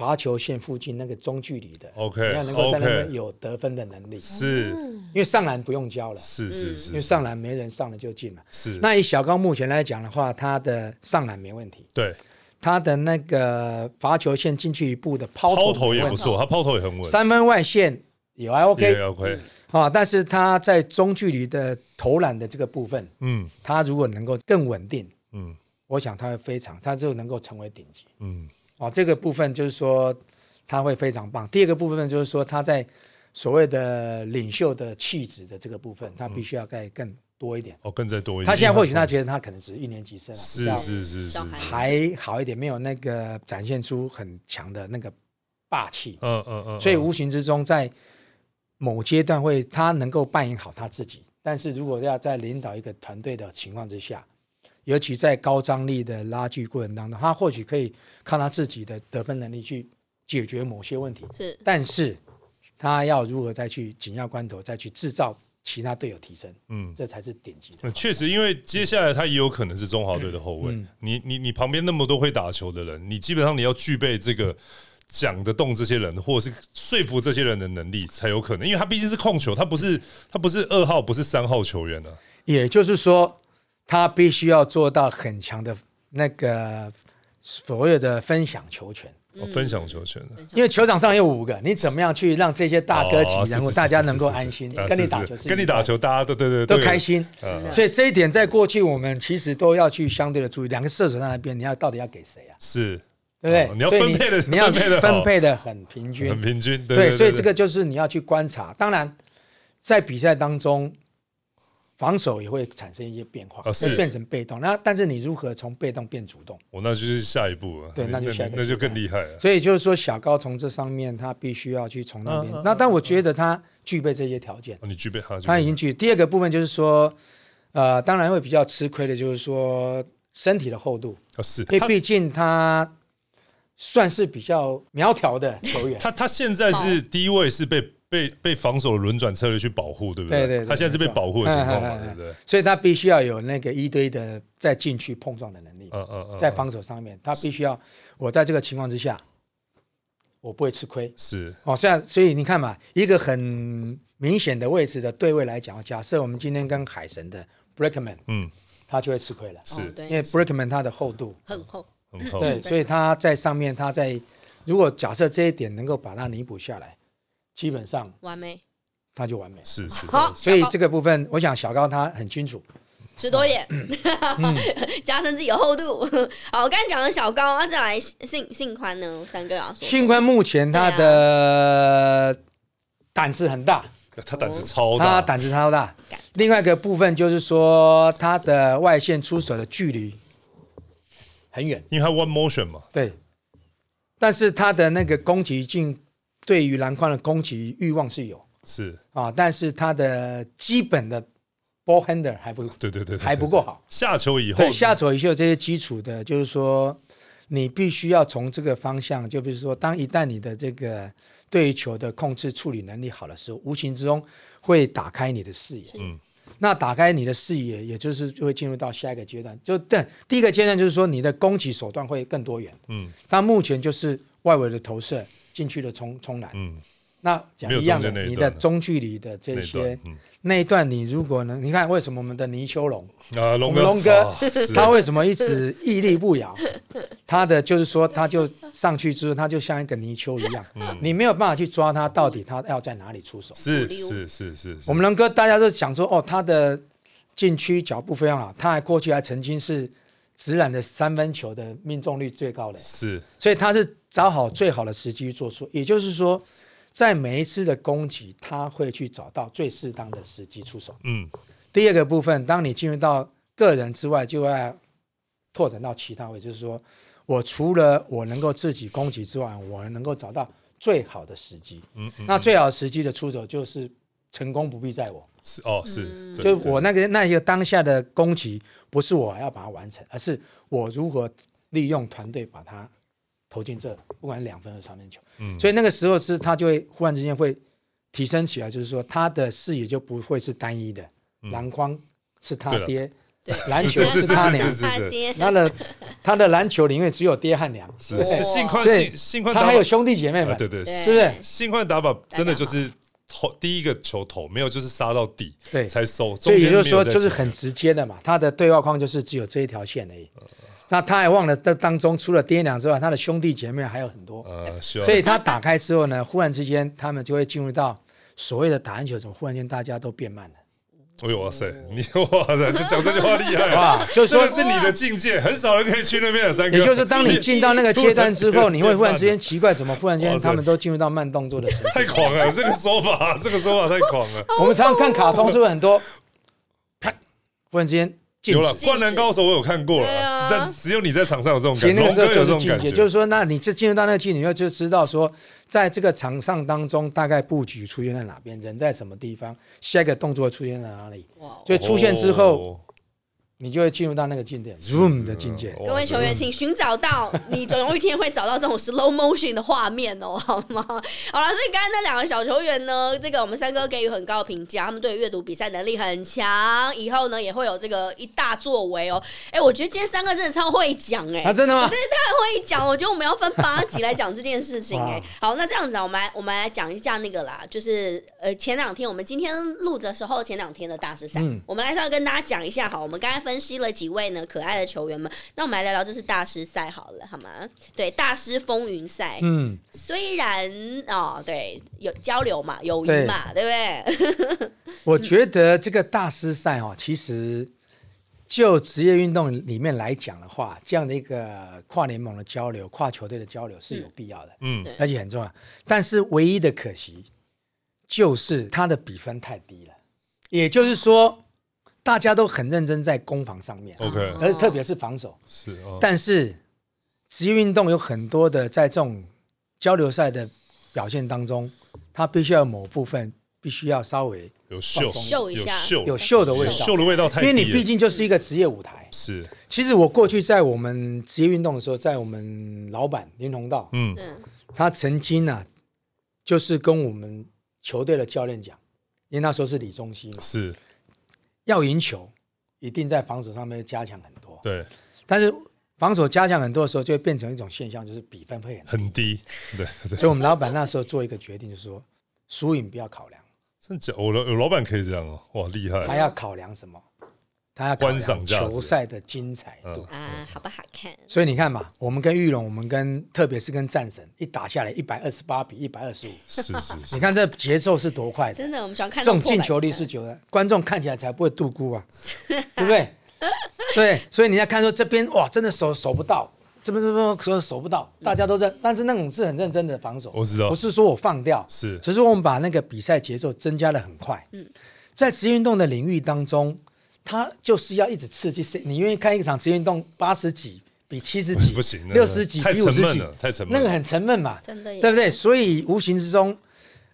C: 罚球线附近那个中距离的
B: OK，
C: 你要能够在那边有得分的能力，
B: 是。
C: 因为上篮不用教了，
B: 是是是，
C: 因为上篮没人上了就进了。
B: 是。
C: 那以小高目前来讲的话，他的上篮没问题，
B: 对。
C: 他的那个罚球线进去一步的抛
B: 抛
C: 投
B: 也不错，他抛投也很稳，
C: 三分外线也还 OK
B: 也 OK，
C: 啊，但是他在中距离的投篮的这个部分，
B: 嗯。
C: 他如果能够更稳定，
B: 嗯。
C: 我想他会非常，他就能够成为顶级。
B: 嗯
C: 啊。这个部分就是说他会非常棒。第二个部分就是说他在所谓的领袖的气质的这个部分，他必须要再更多一点。
B: 哦，更再多一点。
C: 他现在或许他觉得他可能只是一年级生啊，
B: 是是是
C: 还好一点，没有那个展现出很强的那个霸气。
B: 嗯嗯嗯，
C: 所以无形之中，在某阶段会他能够扮演好他自己，但是如果要在领导一个团队的情况之下，尤其在高张力的拉锯过程当中，他或许可以靠他自己的得分能力去解决某些问题，
A: 是
C: 但是他要如何再去紧要关头再去制造其他队友提升，
B: 嗯。
C: 这才是顶级的。
B: 嗯确实，因为接下来他也有可能是中华队的后卫。
C: 嗯
B: 你你你旁边那么多会打球的人，你基本上你要具备这个讲得动这些人，或者是说服这些人的能力，才有可能。因为他毕竟是控球，他不是他不是二号，不是三号球员啊。
C: 也就是说，他必须要做到很强的那个所有的分享球权。
B: 哦分享球权的，
C: 因为球场上有五个，你怎么样去让这些大哥级人物大家能够安心跟你打球
B: 跟你打球，大家都对对对
C: 都开。心？
B: 嗯
C: 所以这一点在过去我们其实都要去相对的注意，两个射手在那边，你要到底要给谁啊？
B: 是
C: 对不对？
B: 哦你要分配的
C: 你要
B: 分配
C: 的很平均
B: 很。平均。对，
C: 所以这个就是你要去观察。当然，在比赛当中，防守也会产生一些变化，
B: 哦是
C: 会变成被动。那但是你如何从被动变主动？
B: 我那就是下一步了。
C: 对那就下一步
B: 那就更厉害了。
C: 所以就是说，小高从这上面他必须要去从那边。那但我觉得他具备这些条件。
B: 哦你具备他，
C: 他已经具。第二个部分就是说，呃，当然会比较吃亏的，就是说身体的厚度，
B: 哦是
C: 因为
B: 他
C: 毕竟他算是比较苗条的球员。
B: 他他现在是第一位是被被被防守的轮转策略去保护，对不
C: 对？对对
B: 他现在是被保护的情况嘛，对不对？
C: 所以他必须要有那个一堆的在禁区碰撞的能力，
B: 嗯嗯嗯，
C: 在防守上面，他必须要我在这个情况之下，我不会吃亏。
B: 是。
C: 哦，这样，所以你看嘛，一个很明显的位置的对位来讲，假设我们今天跟海神的 Brickman，
B: 嗯。
C: 他就会吃亏了，
B: 是。
C: 因为 Brickman 他的厚度，
A: 很厚，
B: 很厚，
C: 对，所以他在上面，他在如果假设这一点能够把它弥补下来，基本上
A: 完美。
C: 他就完美。
B: 是是
A: 好，
C: 所以这个部分，我想小高他很清楚。
A: 吃多一点，
C: 嗯
A: 加深自己的厚度。好，我刚才讲的小高，那再来性性宽呢？三个要说说。
C: 信宽目前他的胆子很大，
B: 他胆子超
C: 他
B: 大，
C: 胆子超大。另外一个部分就是说，他的外线出手的距离很远，
B: 因为他 one motion 嘛，
C: 对。但是他的那个攻击性，对于篮筐的攻击欲望是有
B: 是
C: 啊，但是他的基本的 ball handler 还不
B: 对对对，对
C: 还不够好。
B: 下球以后
C: 对，下球以后这些基础的，就是说，你必须要从这个方向，就比如说，当一旦你的这个对于球的控制处理能力好的时候，无形之中会打开你的视野。
B: 嗯
C: 那打开你的视野，也就是就会进入到下一个阶段。就对，第一个阶段就是说，你的攻击手段会更多元。
B: 嗯
C: 但目前就是外围的投射、禁区的冲冲篮。
B: 嗯，
C: 那讲一样的你的中距离的这些那一段，你如果能，你看为什么我们的泥鳅龙
B: 啊，龙哥。
C: 他为什么一直屹立不摇？他的就是说，他就上去之后，他就像一个泥鳅一样，
B: 嗯。
C: 你没有办法去抓他到底他要在哪里出手。
B: 是是是是，是。
C: 我们龙哥大家都想说，哦，他的禁区脚步非常好，他还过去还曾经是直篮的三分球的命中率最高的，
B: 是。
C: 所以他是找好最好的时机做出。也就是说，在每一次的攻击，他会去找到最适当的时机出手。
B: 嗯，
C: 第二个部分，当你进入到个人之外，就要拓展到其他位，就是说我除了我能够自己攻击之外，我能够找到最好的时机。
B: 嗯嗯，
C: 那最好的时机的出手，就是成功不必在我，
B: 是哦是，
C: 就我那个那一个当下的攻击，不是我要把它完成，而是我如何利用团队把它投进这，不管两分和三分球。
B: 嗯。
C: 所以那个时候是他就会忽然之间会提升起来，就是说他的视野就不会是单一的，
B: 嗯。
C: 篮筐是他爹，
A: 对，
C: 篮球
B: 是是是
C: 他娘。
B: 是，是
A: 他爹，
C: 他的他的篮球里面只有爹和娘，
B: 是
C: 对
B: 是。信宽
C: 所以
B: 信信宽打
C: 他还有兄弟姐妹
B: 啊，
C: 们，
B: 对对，
A: 对。
C: 是不是？
B: 信宽打法真的就是投第一个球投，没有就是杀到底
C: 对，
B: 才收，
C: 所以也就是说，就是很直接的嘛，他的对话框就是只有这一条线而已。那他还忘了，这当中除了爹娘之外，他的兄弟姐妹还有很多。
B: 呃，需要
C: 所以他打开之后呢，忽然之间他们就会进入到所谓的打篮球，怎么忽然间大家都变慢了？
B: 哎呦哇塞，你 哇塞，这讲这句话厉害啊！
C: 哇，就是说
B: 这个是你的境界，很少人可以去那边的三哥。
C: 也就是当你进到那个阶段之后，你会忽然之间奇怪，怎么忽然间他们都进入到慢动作的
B: 太？狂了，这个说法，这个说法太狂了。
C: 我们常常看卡通，是不是很多啪，忽然之间静
B: 有了？《灌篮高手》，我有看过了，但只有你在场上有这种感觉，龙哥
C: 那个时候
B: 有这种感觉，
C: 就是境界，就是说，那你就进入到那个境界，你就知道说，在这个场上当中，大概布局出现在哪边，人在什么地方，下一个动作出现在哪里，
A: 哇
C: 所以出现之后，
B: 哦
C: 你就会进入到那个境界，zoom 的境界。
A: 各位球员，请寻找到你总有一天会找到这种 slow motion 的画面哦，好吗？好了，所以刚才那两个小球员呢，这个我们三哥给予很高的评价，他们对阅读比赛能力很强，以后呢也会有这个一大作为哦。哎，我觉得今天三哥真的超会讲哎、
C: 啊，真的吗？
A: 真的太会讲，我觉得我们要分八集来讲这件事情哎、
C: 哇
A: 好，那这样子啊，我们来我们来讲一下那个啦，就是呃前两天我们今天录的时候，前两天的大师赛，
C: 嗯
A: 我们来稍微跟大家讲一下好，我们刚才分析了几位呢可爱的球员们，那我们来聊聊这是大师赛好了，好吗？对，大师风云赛，
C: 嗯，
A: 虽然哦对有交流嘛，友谊嘛，对。不对？
C: 我觉得这个大师赛哦，其实就职业运动里面来讲的话，这样的一个跨联盟的交流、跨球队的交流是有必要的，
B: 嗯。
A: 对。
C: 而且很重要。但是唯一的可惜就是他的比分太低了，也就是说，大家都很认真在攻防上面
B: ，，OK，
A: 哦
C: 而特别是防守。
B: 是哦，
C: 但是职业运动有很多的在这种交流赛的表现当中，他必须要有某部分必须要稍微
B: 有秀有
A: 秀一下。
B: 秀
C: 有秀的味道，
B: 秀的味道太，
C: 因为你毕竟就是一个职业舞台。
B: 是。
C: 其实我过去在我们职业运动的时候，在我们老板林鸿道，
B: 嗯
A: 嗯，
C: 他曾经啊，就是跟我们球队的教练讲，因为那时候是李宗熙嘛，
B: 是，
C: 要赢球，一定在防守上面加强很多。
B: 对，
C: 但是防守加强很多的时候，就会变成一种现象，就是比分会很低。
B: 对对，
C: 所以我们老板那时候做一个决定，就是说输赢不要考量，
B: 真假？我老有老板可以这样哦，哇，厉害，
C: 他要考量什么？他要考
B: 观赏
C: 球赛的精彩度。
B: 嗯。
A: 啊，好不好看？
C: 所以你看嘛，我们跟玉龙，我们跟特别是跟战神一打下来，一百二十八比一百二十五，
B: 是是是。
C: 你，看这节奏是多快的，
A: 真的，我们喜欢看
C: 这种进球率是久的，观众看起来才不会度估啊，对不对？对，所以你要看说这边哇，真的守守不到，这边这边守守不到，大家都在，但是那种是很认真的防守，
B: 我知道。
C: 不是说我放掉，
B: 是。
C: 只是我们把那个比赛节奏增加的很快。
A: 嗯。
C: 在职业运动的领域当中，它就是要一直刺激。谁你愿意看一场职业运动八十几比七十几，
B: 不行，
C: 六十几比五十几
B: 沉闷了，太沉闷，
C: 那个很沉闷嘛，
A: 真的，
C: 对不对？所以无形之中，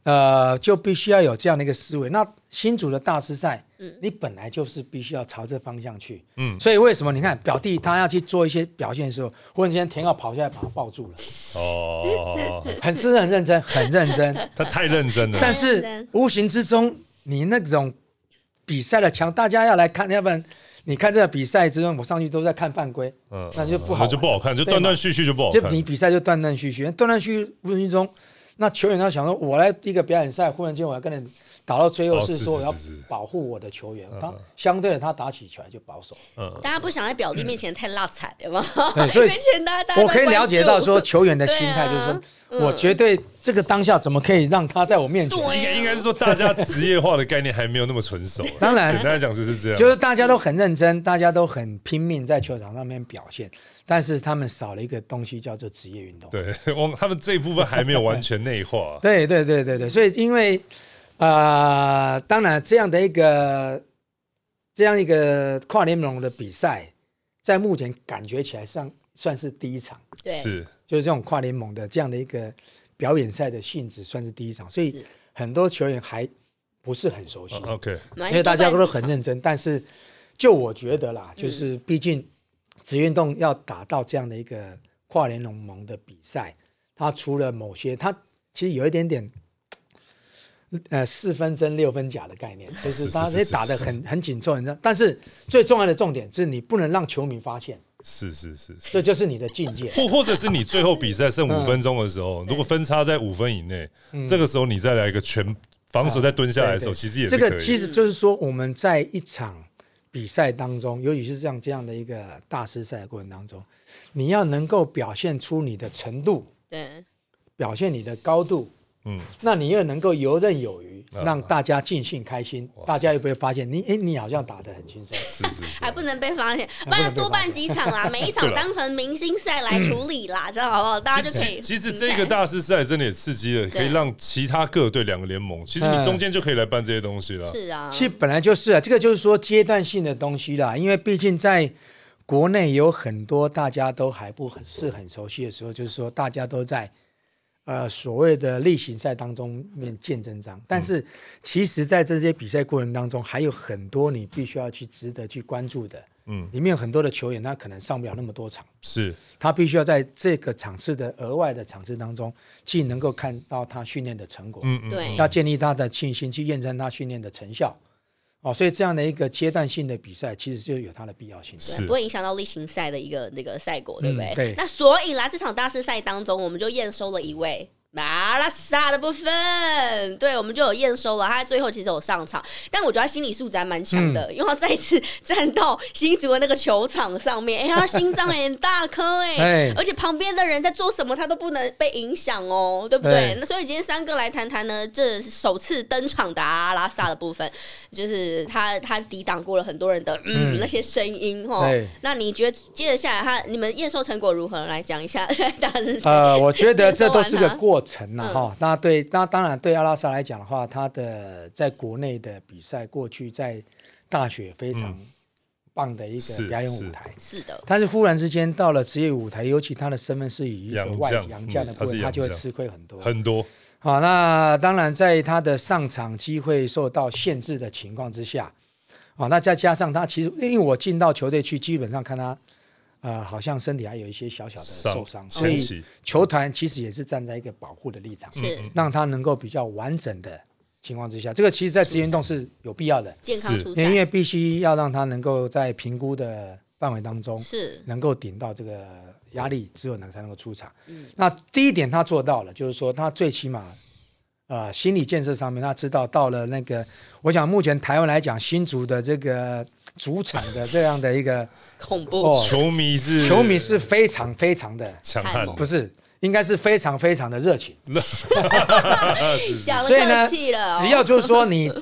C: 呃，就必须要有这样的一个思维。那新组的大师赛，
A: 嗯
C: 你本来就是必须要朝这方向去。
B: 嗯，
C: 所以为什么你看表弟他要去做一些表现的时候，忽然间田浩跑下来把他抱住了，
B: 哦，
C: 很是很认真，很认真。
B: 他太认真了，
C: 但是无形之中，你那种比赛的强，大家要来看，要不然你看这个比赛之中，我上去都在看犯规，
B: 嗯。
C: 那就不好
B: 就不好看，就断断续续就不好
C: 就，你比赛就断断续续，断断续续无形之中，那球员他想说，我来一个表演赛，忽然间我要跟你打到最后，
B: 哦是
C: 是说我要保护我的球员，他相对的他打起球来就保守。
B: 嗯，
A: 大家不想在表弟面前太辣惨，对吗？
C: 对所以我可以了解到说，球员的心态就是我绝对这个当下怎么可以让他在我面前？
A: 对
B: 应该应该是说大家职业化的概念还没有那么纯熟。
C: 当然
B: 简单来讲就是这样。
C: 就是大家都很认真，大家都很拼命在球场上面表现，但是他们少了一个东西叫做职业运动。
B: 对，我他们这一部分还没有完全内化。
C: 对对对对对，所以因为呃，当然这样的一个这样一个跨联盟的比赛，在目前感觉起来上算是第一场，
A: 对，
B: 是。
C: 就是这种跨联盟的这样的一个表演赛的性质算是第一场，所以很多球员还不是很熟悉。
B: 哦 OK，
A: 因
C: 因为大家都很认真，但是就我觉得啦，就是毕竟职业运动要打到这样的一个跨联盟的比赛，它除了某些，它其实有一点点。呃，四分真六分假的概念，就是
B: 是
C: 它
B: 是是
C: 也打得很很紧凑，你知道。但是最重要的重点是你不能让球迷发现，
B: 是是是是。
C: 这就是你的境界。
B: 或或者是你最后比赛剩五分钟的时
C: 嗯
B: 候，如果分差在五分以内，这个时候你再来一个全防守再蹲下来的时候，
C: 对对
B: 其实也是。
C: 这个其实就是说，我们在一场比赛当中，尤其是像这样的一个大师赛的过程当中，你要能够表现出你的程度，
A: 对
C: 表现你的高度，
B: 嗯，
C: 那你又能够游刃有余，
B: 啊
C: 让大家尽兴开心，大家又不会发现你，哎，你好像打得很轻松。
B: 是是是
A: 还。不能被发现，不
C: 不能被
A: 然多办几场啦，每一场当成 明星赛来处理啦，这样好不好？大家就可以。
B: 其实这个大师赛真的也刺激了，可以让其他各队两个联盟，其实你中间就可以来办这些东西了。
A: 是啊，
C: 其实本来就是啊，这个就是说阶段性的东西啦，因为毕竟在国内有很多大家都还不很是很熟悉的时候，就是说大家都在呃所谓的例行赛当中面见真章，但是其实在这些比赛过程当中，还有很多你必须要去值得去关注的。
B: 嗯，
C: 里面有很多的球员，他可能上不了那么多场，
B: 是。
C: 他必须要在这个场次的额外的场次当中，既能够看到他训练的成果，
B: 嗯嗯，
A: 对。
C: 要建立他的信心，去验证他训练的成效。哦，所以这样的一个阶段性的比赛，其实就有它的必要性。
A: 对，不会影响到例行赛的一个那个赛果，对不对？
C: 嗯对
A: 那所以啦，这场大师赛当中，我们就验收了一位。马拉萨的部分，对我们就有验收了。他最后其实有上场，但我觉得他心理素质还蛮强的，因为他再一次站到新竹的那个球场上面，哎、他心脏也很大颗哎、
C: 哎
A: 而且旁边的人在做什么，他都不能被影响哦，对不对？那所以今天三哥来谈谈呢，这首次登场的阿拉萨的部分，就是他他抵挡过了很多人的嗯
C: 嗯
A: 那些声音哦。那你觉得接着下来他你们验收成果如何？来讲一下 大师赛。
C: 呃，我觉得这都是个过程了
A: 嗯
C: 哈。那对，那当然对阿拉萨来讲的话，他的在国内的比赛，过去在大学非常棒的一个表演舞台。
A: 是的，
C: 但是忽然之间到了职业舞台，尤其他的身份是以一个外
B: 洋将
C: 的部分，
B: 嗯他
C: 就会吃亏很多。
B: 很多
C: 好，那当然在他的上场机会受到限制的情况之下，啊，那再加上他其实因为我进到球队去，基本上看他，呃，好像身体还有一些小小的受伤，所以球团其实也是站在一个保护的立场，
A: 是。
C: 让他能够比较完整的情况之下，这个其实在职业运动是有必要的，
A: 健康出
C: 因为必须要让他能够在评估的范围当中，
A: 是。
C: 能够顶到这个压力，只有能才能够出场。
A: 嗯。
C: 那第一点他做到了，就是说他最起码，呃，心理建设上面，他知道到了那个，我想目前台湾来讲，新竹的这个主场的这样的一个
A: 恐怖，
C: 哦
B: 球迷是
C: 球迷是非常非常的，
B: 强悍，
C: 不是应该是非常非常的热情。所以呢只要就是说你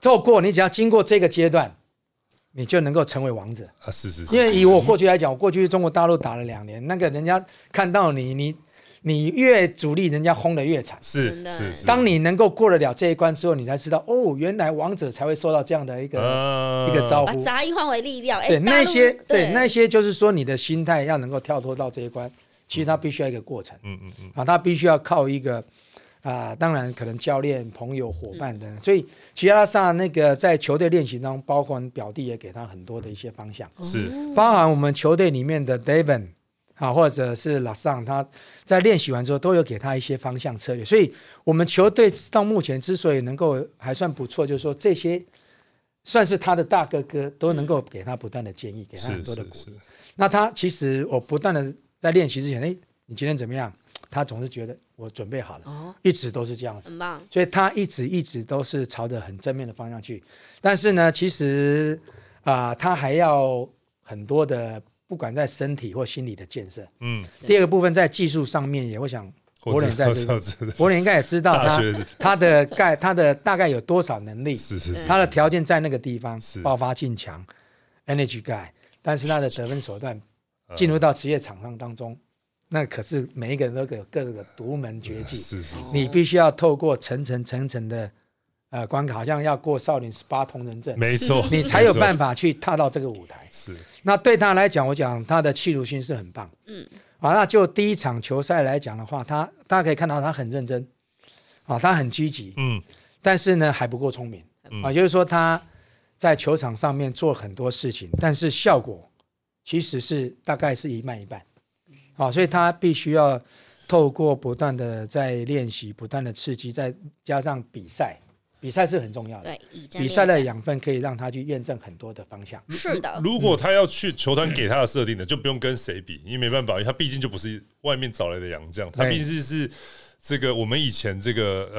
C: 透过你只要经过这个阶段，你就能够成为王者。
B: 啊是是是，
C: 因为以我过去来讲，我过去中国大陆打了两年，那个人家看到你，你你越主力，人家轰的越惨。
B: 是是是，
C: 当你能够过得了这一关之后，你才知道哦，原来王者才会受到这样的一个、
B: 啊。
C: 一个招呼。
A: 把杂音换为力量，哎，
C: 对那些
A: 对。
C: 对那些就是说你的心态要能够跳脱到这一关，其实它必须要一个过程。
B: 嗯嗯嗯，
C: 啊，它必须要靠一个啊、当然可能教练、朋友、伙伴等。等。所以齐拉萨那个在球队练习当中，包括表弟也给他很多的一些方向。
B: 是。
C: 包含我们球队里面的 David 啊，或者是拉桑，他在练习完之后都有给他一些方向策略，所以我们球队到目前之所以能够还算不错，就是说这些算是他的大哥哥都能够给他不断的建议，给他很多的鼓励。
B: 是是，
C: 那他其实我不断的在练习之前，哎，你今天怎么样？他总是觉得我准备好了，
A: 哦，
C: 一直都是这样子。
A: 很棒，
C: 所以他一直一直都是朝着很正面的方向去。但是呢，其实啊、他还要很多的，不管在身体或心理的建设。
B: 嗯。
C: 第二个部分在技术上面，也会想博人在这个，
B: 知道
C: 博人应该也知道他他的概他的大概有多少能力，
B: 是是是，
C: 他的条件在那个地方
B: 是，
C: 爆发性强，energy guy，但是他的得分手段
B: 嗯。
C: 进入到职业场上当中，那可是每一个人都有各个独门绝技，
B: 是是是。
C: 你必须要透过层层层层的呃关卡，好像要过少林十八铜人阵，
B: 没错，
C: 你才有办法去踏到这个舞台。
B: 是
C: 那对他来讲，我讲他的企图心是很棒。
A: 嗯，
C: 啊，那就第一场球赛来讲的话，他大家可以看到他很认真，啊，他很积极，
B: 嗯
C: 但是呢还不够聪明，
B: 嗯
C: 啊，就是说他在球场上面做很多事情，但是效果其实是大概是一半一半，啊，所以他必须要透过不断的在练习，不断的刺激，再加上比赛，比赛是很重要的。
A: 对，
C: 比赛的养分可以让他去验证很多的方向。
A: 是的，
B: 如果他要去球团给他的设定的，就不用跟谁比，因为没办法，因为他毕竟就不是外面找来的洋将，他
C: 对
B: 毕竟是这个我们以前这个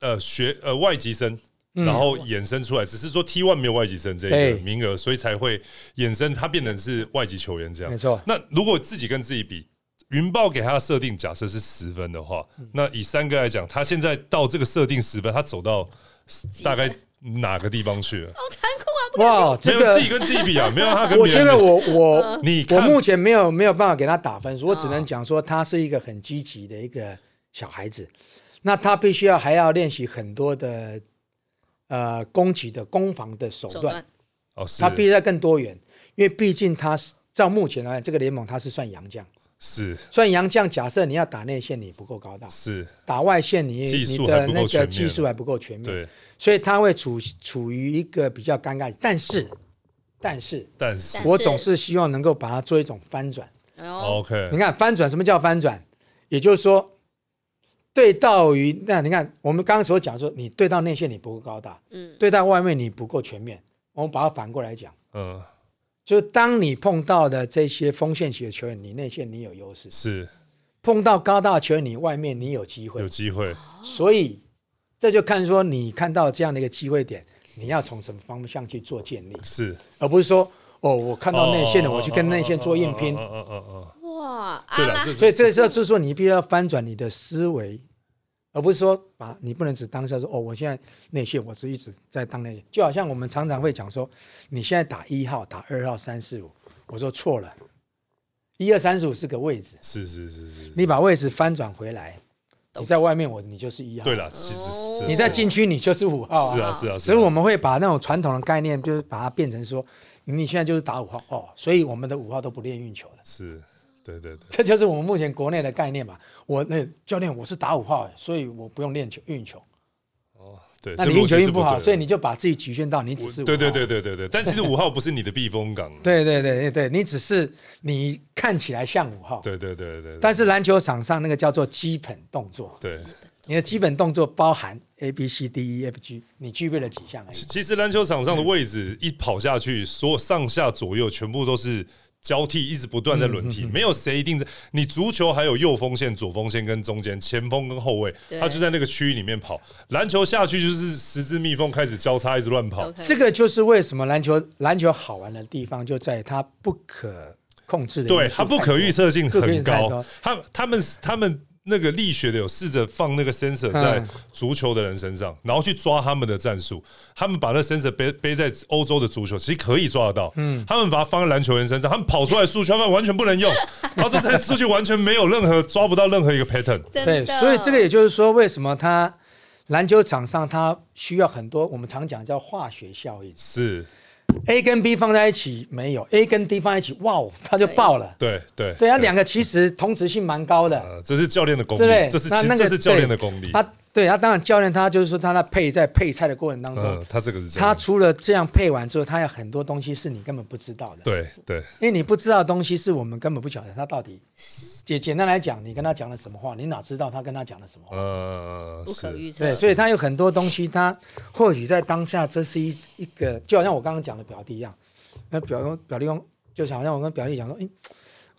B: 呃呃学呃外籍生。
C: 嗯
B: 然后衍生出来，只是说 T one 没有外籍生这
C: 对
B: 个名额，所以才会衍生他变成是外籍球员这样
C: 没。错，
B: 那如果自己跟自己比，云豹给他的设定假设是十分的话，
C: 嗯
B: 那以三哥来讲，他现在到这个设定十分，他走到
A: 几
B: 大概哪个地方去了？
A: 好残酷啊！
C: 哇，
B: 没
C: 这个
B: 有自己跟自己比啊，没有他跟
C: 我
B: 别人比。
C: 觉得我我
B: 你看
C: 我目前没有没有办法给他打分数，我只
A: 哦
C: 能讲说他是一个很积极的一个小孩子。那他必须要还要练习很多的呃攻击的攻防的手段，
A: 手段
B: 哦，是
C: 他必须要更多元，因为毕竟他是照目前来讲，这个联盟他是算洋将，
B: 是。
C: 所以杨绛。假设你要打内线，你不够高大；
B: 是，
C: 打外线你，你的那个技术还不够全面，
B: 对，
C: 所以他会处处于一个比较尴尬。但是，但是
B: 但是。
C: 我总是希望能够把它做一种翻转。
B: ，OK，
C: 你看翻转，什么叫翻转？也就是说，对到于那你看我们刚刚所讲说，你对到内线你不够高大，
A: 嗯，
C: 对到外面你不够全面。我们把它反过来讲，
B: 嗯，
C: 就是当你碰到的这些锋线型的球员，你内线你有优势；
B: 是。
C: 碰到高大球员，你外面你有机会。
B: 有。机会，
C: 所以这就看说你看到这样的一个机会点，你要从什么方向去做建立，
B: 是。
C: 而不是说哦，我看到内线了，
B: 哦
C: 我去跟内线做硬拼。
B: 嗯嗯嗯嗯，
A: 哇，
B: 对了
C: 所以这个时候就是说，你必须要翻转你的思维，而不是说把你不能只当下说哦，我现在内线，我是一直在当内线，就好像我们常常会讲说，你现在打一号、打二号、三四五，我说错了，一二三四五是个位置，
B: 是是是是，
C: 你把位置翻转回来，你在外面我你就是一号，
B: 对了，其实
A: 哦。
B: 是
C: 你在禁区你就是五号、啊，
B: 是啊是啊，是
C: 所以
B: 啊
C: 我们会把那种传统的概念，就是把它变成说，你现在就是打五号。哦，所以我们的五号都不练运球的。
B: 是，对对对，
C: 这就是我们目前国内的概念嘛。我那教练我是打五号，所以我不用练球运球。
B: 哦对，
C: 那你运球运不好，所以你就把自己局限到你只是五号
B: 对对对对对对，但其实五号不是你的避风港，
C: 对对对对对，你只是你看起来像五号，
B: 对对对对，
C: 但是篮球场上那个叫做基本动作，
B: 对。
C: 你的基本动作包含 A B C D E F G，你具备了几项。
B: 其实篮球场上的位置一跑下去，所有上下左右全部都是交替，一直不断在轮
C: 嗯
B: 替，没有谁一定在。你足球还有右锋线、左锋线跟中间前锋跟后卫，他就在那个区域里面跑。篮球下去就是十字蜜蜂开始交叉，一直乱跑。
C: 这个就是为什么篮球篮球好玩的地方就在于它不可控制的
B: 对，它不可预测性很高。他他们他们那个力学的有试着放那个 sensor 在
C: 嗯
B: 足球的人身上，然后去抓他们的战术。他们把那 sensor 背背在欧洲的足球，其实可以抓得到。嗯，他们把它放在篮球员身上，他们跑出来的数据他们完全不能用，然后这台数据完全没有任何抓不到任何一个 pattern。
C: 对，所以这个也就是说，为什么他篮球场上他需要很多我们常讲叫化学效应
B: 是，
C: ，A 跟 B 放在一起没有，A 跟 D 放在一起，哇哦，它就爆了。
B: 对对
C: 对，它两个其实同质性蛮高的，
B: 呃，这是教练的功力
C: 对不对，？
B: 这是
C: 那那个
B: 其实这是教练的功力。
C: 他对他当然教练他就是说他在配在配菜的过程当中
B: 嗯，，他这个是这样
C: 他除了这样配完之后，他有很多东西是你根本不知道的。
B: 对对
C: 因为你不知道的东西是我们根本不晓得他到底。简简单来讲，你跟他讲了什么话，你哪知道他跟他讲了什么话？
B: 呃
A: 不可预测
C: 对，，所以他有很多东西，他或许在当下这是一一个，就好像我刚刚讲的表弟一样，那表表弟用，就是好像我跟表弟讲说，诶，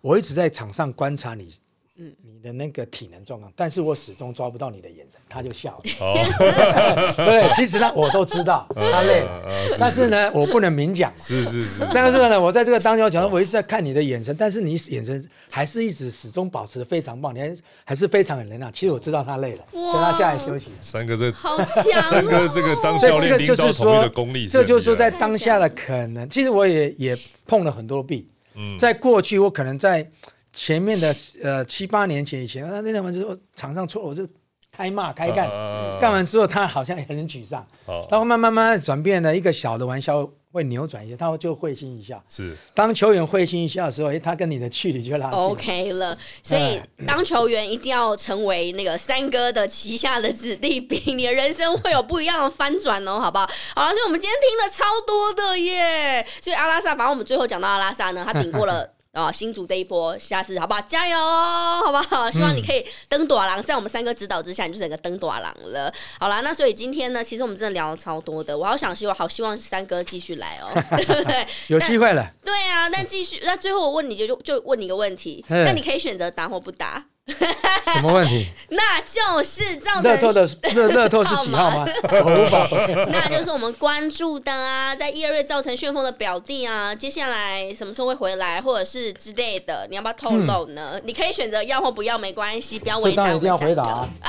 C: 我一直在场上观察你，你的那个体能状况，但是我始终抓不到你的眼神，他就笑了。
B: 哦，
C: 对，其实呢，我都知道 他累了，但是呢，我不能明讲。
B: 是是是，
C: 但是呢，我在这个当中讲，我一直在看你的眼神，但是你眼神还是一直始终保持的非常棒，你还还是非常有能量。其实我知道他累了，所以他下来休息。
B: 三哥这
A: 好强
B: 三哥
A: 哦！
B: 这个当教练领
C: 就是
B: 导统一的
C: 说
B: 功力，，
C: 这就是说在当下的可能，其实我也也碰了很多壁。
B: 嗯
C: 在过去，我可能在前面的呃七八年前以前，啊，那天晚上说场上错，我就开骂开干，
B: 啊
C: 干完之后他好像也很沮丧，
B: 好
C: 他会慢慢慢慢转变了一个小的玩笑会扭转一些，他就会心一笑。
B: 是
C: 当球员会心一笑的时候，诶，他跟你的距离就拉近了。
A: OK 了，所以当球员一定要成为那个三哥的旗下的子弟兵，你的人生会有不一样的翻转哦，好不好？好了，所以我们今天听了超多的耶，所以阿拉萨，反正我们最后讲到阿拉萨呢，他顶过了。啊、新竹这一波，下次好不好？加油哦，好不好？希望你可以登短廊，在我们三哥指导之下，你就整个登短廊了。好啦，那所以今天呢，其实我们真的聊了超多的，我好想希望，好希望三哥继续来哦，对 不对？
C: 有机会了，
A: 对啊，但继续，那最后我问你就就就问你一个问题，
C: 嗯
A: 那你可以选择答或不答，
C: 什么问题？
A: 那就是造成
C: 乐透
A: 成。
C: 的乐乐透是几号吗？我无法。
A: 那就是我们关注的啊，在一二月造成旋风的表弟啊，接下来什么时候会回来，或者是之类的，你要不要透露呢？你可以选择要或不要，没关系，不要为难我
C: 这当然一定要。回答啊，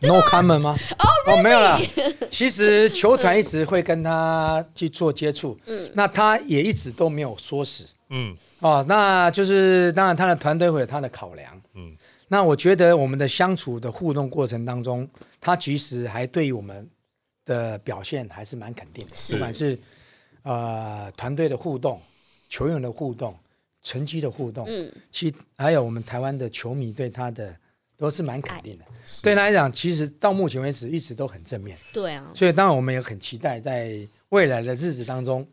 C: no no comment 吗？哦，没有了。其实球团一直会跟他去做接触，嗯，那他也一直都没有说死
B: 嗯
C: 哦。那就是当然他的团队会有他的考量。那我觉得我们的相处的互动过程当中，他其实还对于我们的表现还是蛮肯定的，不管是呃团队的互动、球员的互动、成绩的互动，
A: 嗯，
C: 其还有我们台湾的球迷对他的都是蛮肯定的。对他来讲，其实到目前为止一直都很正面，
A: 对啊，
C: 所以当然我们也很期待在未来的日子当中，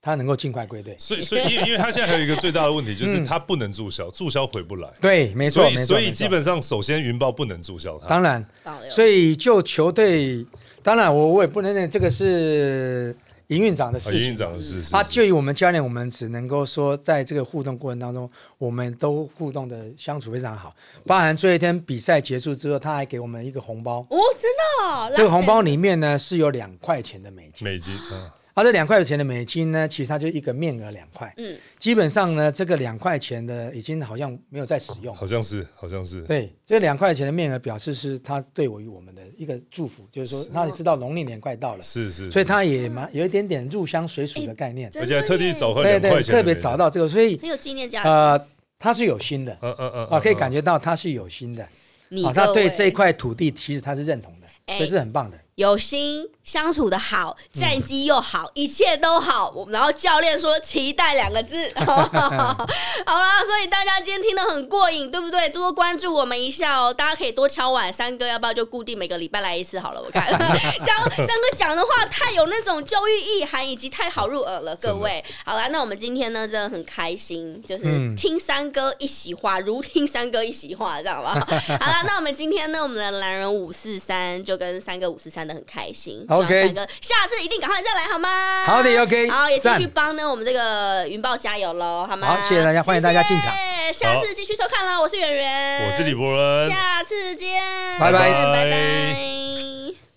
C: 他能够尽快归队。
B: 所以所以因为因为他现在还有一个最大的问题，就是
C: 嗯
B: 他不能注销，注销回不来。
C: 对，没错，
B: 所以
C: 没错。
B: 所以基本上，首先云豹不能注销他。
C: 当然，所以就球队，当然我我也不能认这个是营运长的事。
B: 营运长的是是
C: 啊，就以我们教练，我们只能够说，在这个互动过程当中，我们都互动的相处非常好，包含最后一天比赛结束之后，他还给我们一个红包，
A: 哦，真的哦、
C: 这个红包里面呢是有两块钱的美金，
B: 美金啊，
C: 而这两块钱的美金呢，其实它就一个面额两块，
A: 嗯，
C: 基本上呢，这个两块钱的已经好像没有在使用。
B: 好像是好像是。
C: 对，这两块钱的面额表示是他对我与我们的一个祝福，就是说他也知道农历年快到了，
B: 是是，
C: 所以他也蛮有一点点入乡随俗的概念。
B: 而且还特地
A: 耶
B: 找回
C: 对对，特别找到这个，所以
A: 很有纪念价值。
C: 呃，他是有心的
B: 嗯嗯嗯
C: 啊，可以感
B: 觉
C: 觉到他是有心的啊，他对这一块土地其实他是认同的，
A: 哎
C: 所以是很棒的。
A: 有心相处的好，战绩又好，一切都好。我们然后教练说期待两个字，好啦，所以大家今天听得很过瘾，对不对？多多关注我们一下哦，大家可以多敲碗，三哥要不要就固定每个礼拜来一次好了？我看 像三哥讲的话太有那种教育意涵，以及太好入耳了，各位。好啦，那我们今天呢真的很开心，就是
C: 嗯
A: 听三哥一席话，如听三哥一席话，这样吧？好啦，那我们今天呢，我们的男人五四三就跟三哥五四三的很开心。希望
C: OK
A: 三哥下次一定赶快再来好吗？
C: 好的，OK，
A: 好，也继续
C: 赞。
A: 帮呢我们这个云豹加油喽，好吗？
C: 好谢谢大家欢迎大家进场。
A: 下次继续收看喽，我是圆圆，
B: 我是李博仁，
A: 下次见，
C: 拜拜。
A: 拜拜。